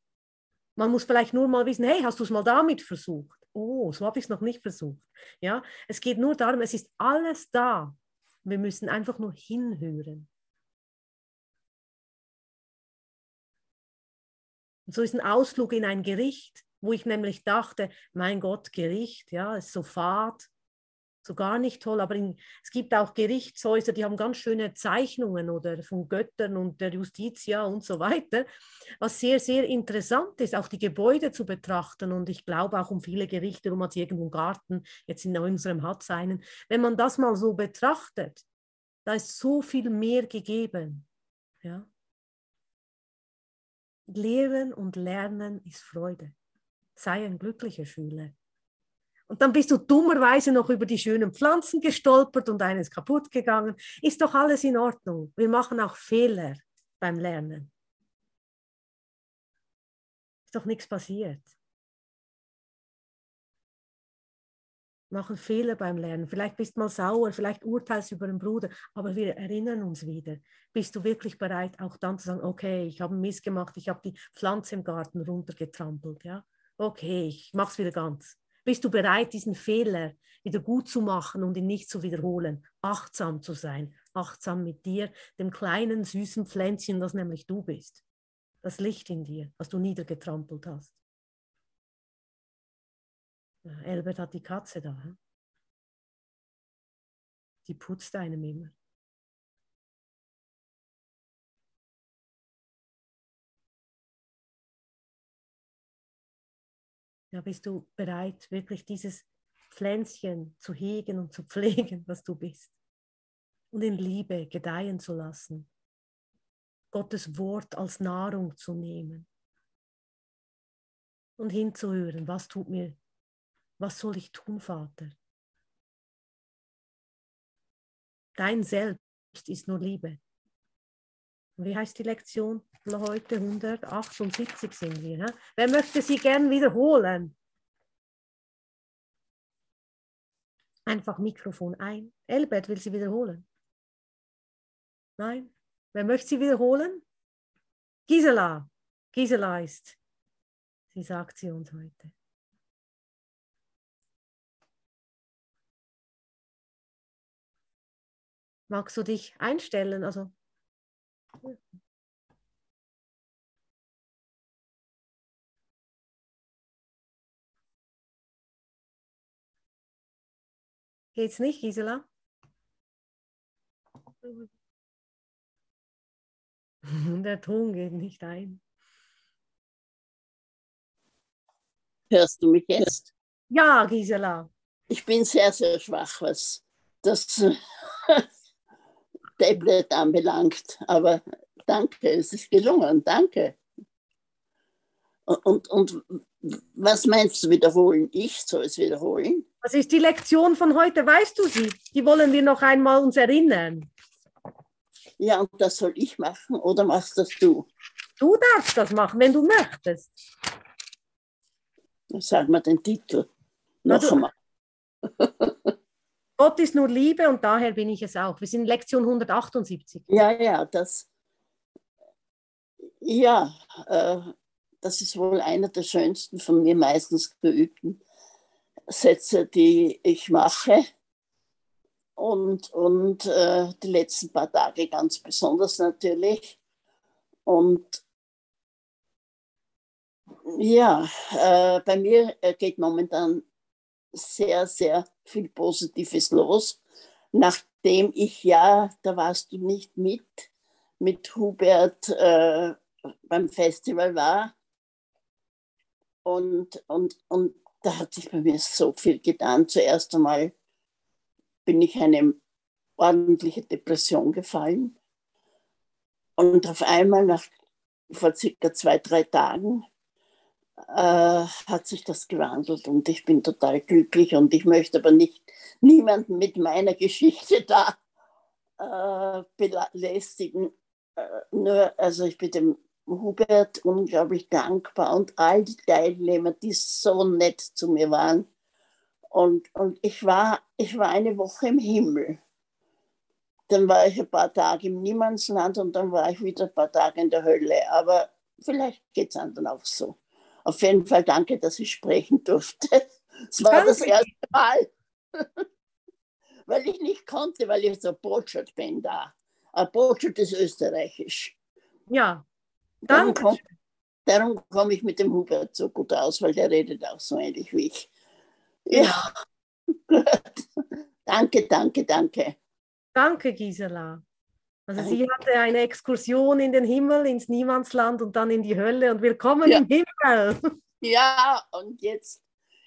Man muss vielleicht nur mal wissen, hey, hast du es mal damit versucht? Oh, so habe ich es noch nicht versucht. Ja? Es geht nur darum, es ist alles da. Wir müssen einfach nur hinhören. Und so ist ein Ausflug in ein Gericht, wo ich nämlich dachte, mein Gott, Gericht, ja, ist so fad, so gar nicht toll. Aber in, es gibt auch Gerichtshäuser, die haben ganz schöne Zeichnungen oder von Göttern und der Justitia und so weiter, was sehr, sehr interessant ist, auch die Gebäude zu betrachten. Und ich glaube auch um viele Gerichte, um hat irgendwo einen Garten, jetzt in unserem hat einen. Wenn man das mal so betrachtet, da ist so viel mehr gegeben. Ja. Lehren und Lernen ist Freude. Sei ein glücklicher Schüler. Und dann bist du dummerweise noch über die schönen Pflanzen gestolpert und eines kaputt gegangen. Ist doch alles in Ordnung. Wir machen auch Fehler beim Lernen. Ist doch nichts passiert. machen Fehler beim Lernen. Vielleicht bist du mal sauer, vielleicht urteilst du über den Bruder, aber wir erinnern uns wieder. Bist du wirklich bereit, auch dann zu sagen, okay, ich habe Mist gemacht, ich habe die Pflanze im Garten runtergetrampelt, ja? Okay, ich mache es wieder ganz. Bist du bereit, diesen Fehler wieder gut zu machen und ihn nicht zu wiederholen? Achtsam zu sein, achtsam mit dir, dem kleinen süßen Pflänzchen, das nämlich du bist. Das Licht in dir, was du niedergetrampelt hast. Elbert hat die Katze da. Die putzt einem immer. Ja, bist du bereit, wirklich dieses Pflänzchen zu hegen und zu pflegen, was du bist? Und in Liebe gedeihen zu lassen. Gottes Wort als Nahrung zu nehmen. Und hinzuhören, was tut mir was soll ich tun, Vater? Dein Selbst ist nur Liebe. Wie heißt die Lektion heute? 178 sind wir. Ne? Wer möchte sie gern wiederholen? Einfach Mikrofon ein. Elbert will sie wiederholen. Nein? Wer möchte sie wiederholen? Gisela. Gisela ist. Sie sagt sie uns heute. Magst du dich einstellen? Also Geht's nicht, Gisela? *laughs* Der Ton geht nicht ein. Hörst du mich jetzt? Ja, Gisela. Ich bin sehr, sehr schwach, was das Tablet anbelangt. Aber danke, es ist gelungen, danke. Und, und was meinst du wiederholen? Ich soll es wiederholen? Was ist die Lektion von heute? Weißt du sie? Die wollen wir noch einmal uns erinnern. Ja, und das soll ich machen oder machst das du? Du darfst das machen, wenn du möchtest. Sag mal den Titel. Noch einmal. *laughs* Gott ist nur Liebe und daher bin ich es auch. Wir sind in Lektion 178. Ja, ja, das. Ja, äh, das ist wohl einer der schönsten von mir meistens geübten Sätze, die ich mache. Und, und äh, die letzten paar Tage ganz besonders natürlich. Und ja, äh, bei mir äh, geht momentan sehr, sehr viel Positives los. Nachdem ich ja, da warst du nicht mit, mit Hubert äh, beim Festival war. Und, und, und da hat sich bei mir so viel getan. Zuerst einmal bin ich eine ordentliche Depression gefallen. Und auf einmal, nach, vor circa zwei, drei Tagen, äh, hat sich das gewandelt und ich bin total glücklich und ich möchte aber nicht niemanden mit meiner Geschichte da äh, belästigen. Äh, nur, also ich bin dem Hubert unglaublich dankbar und all die Teilnehmer, die so nett zu mir waren. Und, und ich, war, ich war eine Woche im Himmel. Dann war ich ein paar Tage im Niemandsland und dann war ich wieder ein paar Tage in der Hölle. Aber vielleicht geht es anderen auch so. Auf jeden Fall danke, dass ich sprechen durfte. Es war das Danke. erste Mal, *laughs* weil ich nicht konnte, weil ich so Botschaft bin da. Ein Botschaft ist österreichisch. Ja, Darum danke. komme darum komm ich mit dem Hubert so gut aus, weil der redet auch so ähnlich wie ich. Ja, *laughs* gut. danke, danke, danke. Danke, Gisela. Also sie hatte eine Exkursion in den Himmel, ins Niemandsland und dann in die Hölle und willkommen Ja. im Himmel. Ja, und jetzt,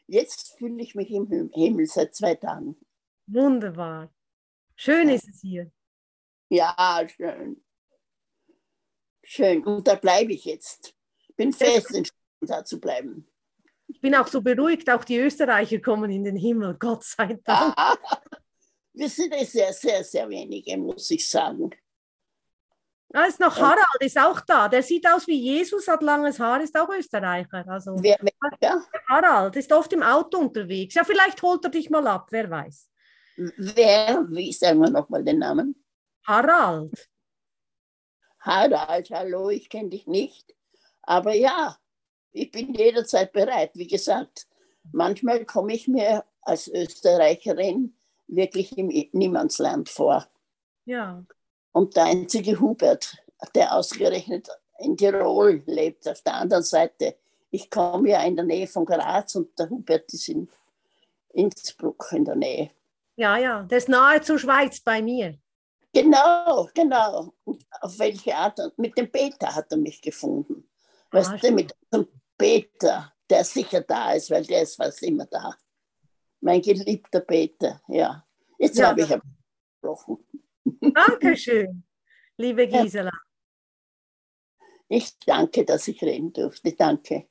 jetzt fühle ich mich im Him- Himmel seit zwei Tagen. Wunderbar. Schön Ja. ist es hier. Ja, schön. Schön. Und da bleibe ich jetzt. Bin fest entschieden, da zu bleiben. Ich bin auch so beruhigt, auch die Österreicher kommen in den Himmel, Gott sei Dank. Ah, wir sind ja sehr, sehr, sehr wenige, muss ich sagen. Da ist noch Harald, ist auch da. Der sieht aus wie Jesus, hat langes Haar, ist auch Österreicher. Also Wer, wer, ja? Harald ist oft im Auto unterwegs. Ja, vielleicht holt er dich mal ab, wer weiß. wer, wie sagen wir nochmal den Namen? Harald. Harald, hallo, ich kenne dich nicht. Aber ja, ich bin jederzeit bereit. Wie gesagt, manchmal komme ich mir als Österreicherin wirklich im Niemandsland vor. Ja, Und der einzige Hubert, der ausgerechnet in Tirol lebt, auf der anderen Seite. Ich komme ja in der Nähe von Graz und der Hubert ist in Innsbruck in der Nähe. ja, ja. Der ist nahe zur Schweiz bei mir. Genau, genau. Und auf welche Art? Und mit dem Peter hat er mich gefunden. Weißt Ah, du, mit dem Peter, der sicher da ist, weil der ist fast immer da. Mein geliebter Peter, ja. Jetzt Ja, habe ich aber gesprochen. Dankeschön, liebe. Gisela. Ich danke, dass ich reden durfte. Danke.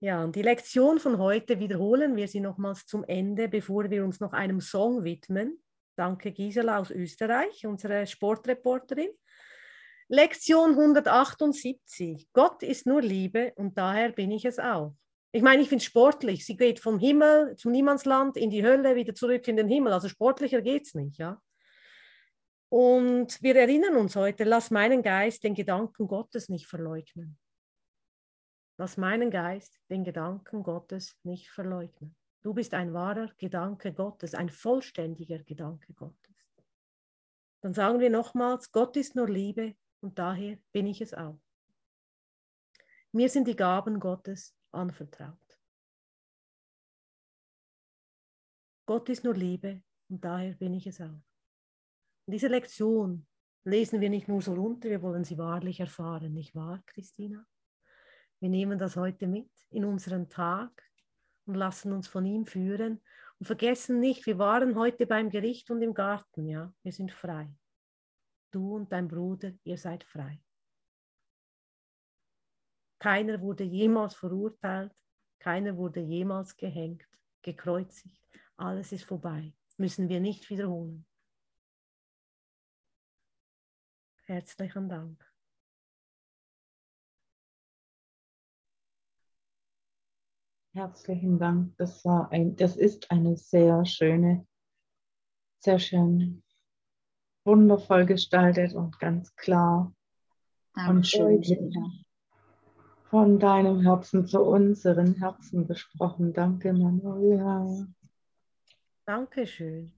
Ja, und die Lektion von heute wiederholen wir sie nochmals zum Ende, bevor wir uns noch einem Song widmen. Danke Gisela aus Österreich, unsere Sportreporterin. Lektion 178. Gott ist nur Liebe und daher bin ich es auch. Ich meine, ich finde es sportlich. Sie geht vom Himmel zum Niemandsland in die Hölle, wieder zurück in den Himmel. Also sportlicher geht es nicht, ja. Und wir erinnern uns heute, lass meinen Geist den Gedanken Gottes nicht verleugnen. Lass meinen Geist den Gedanken Gottes nicht verleugnen. Du bist ein wahrer Gedanke Gottes, ein vollständiger Gedanke Gottes. Dann sagen wir nochmals, Gott ist nur Liebe und daher bin ich es auch. Mir sind die Gaben Gottes anvertraut. Gott ist nur Liebe und daher bin ich es auch. Und diese Lektion lesen wir nicht nur so runter, wir wollen sie wahrlich erfahren, nicht wahr, Christina? Wir nehmen das heute mit in unseren Tag und lassen uns von ihm führen und vergessen nicht, wir waren heute beim Gericht und im Garten, ja, wir sind frei. Du und dein Bruder, ihr seid frei. Keiner wurde jemals verurteilt, keiner wurde jemals gehängt, gekreuzigt. Alles ist vorbei. Müssen wir nicht wiederholen. Herzlichen Dank. Herzlichen Dank. Das, war ein, das ist eine sehr schöne, sehr schön, wundervoll gestaltet und ganz klar Dankeschön. und von deinem Herzen zu unseren Herzen gesprochen. Danke, Manuela. Dankeschön.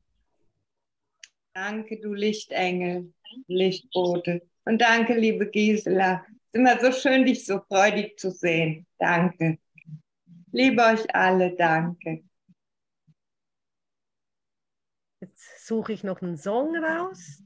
Danke, du Lichtengel, Lichtbote. Und danke, liebe Gisela. Es ist immer so schön, dich so freudig zu sehen. Danke. Liebe euch alle, danke. Jetzt suche ich noch einen Song raus.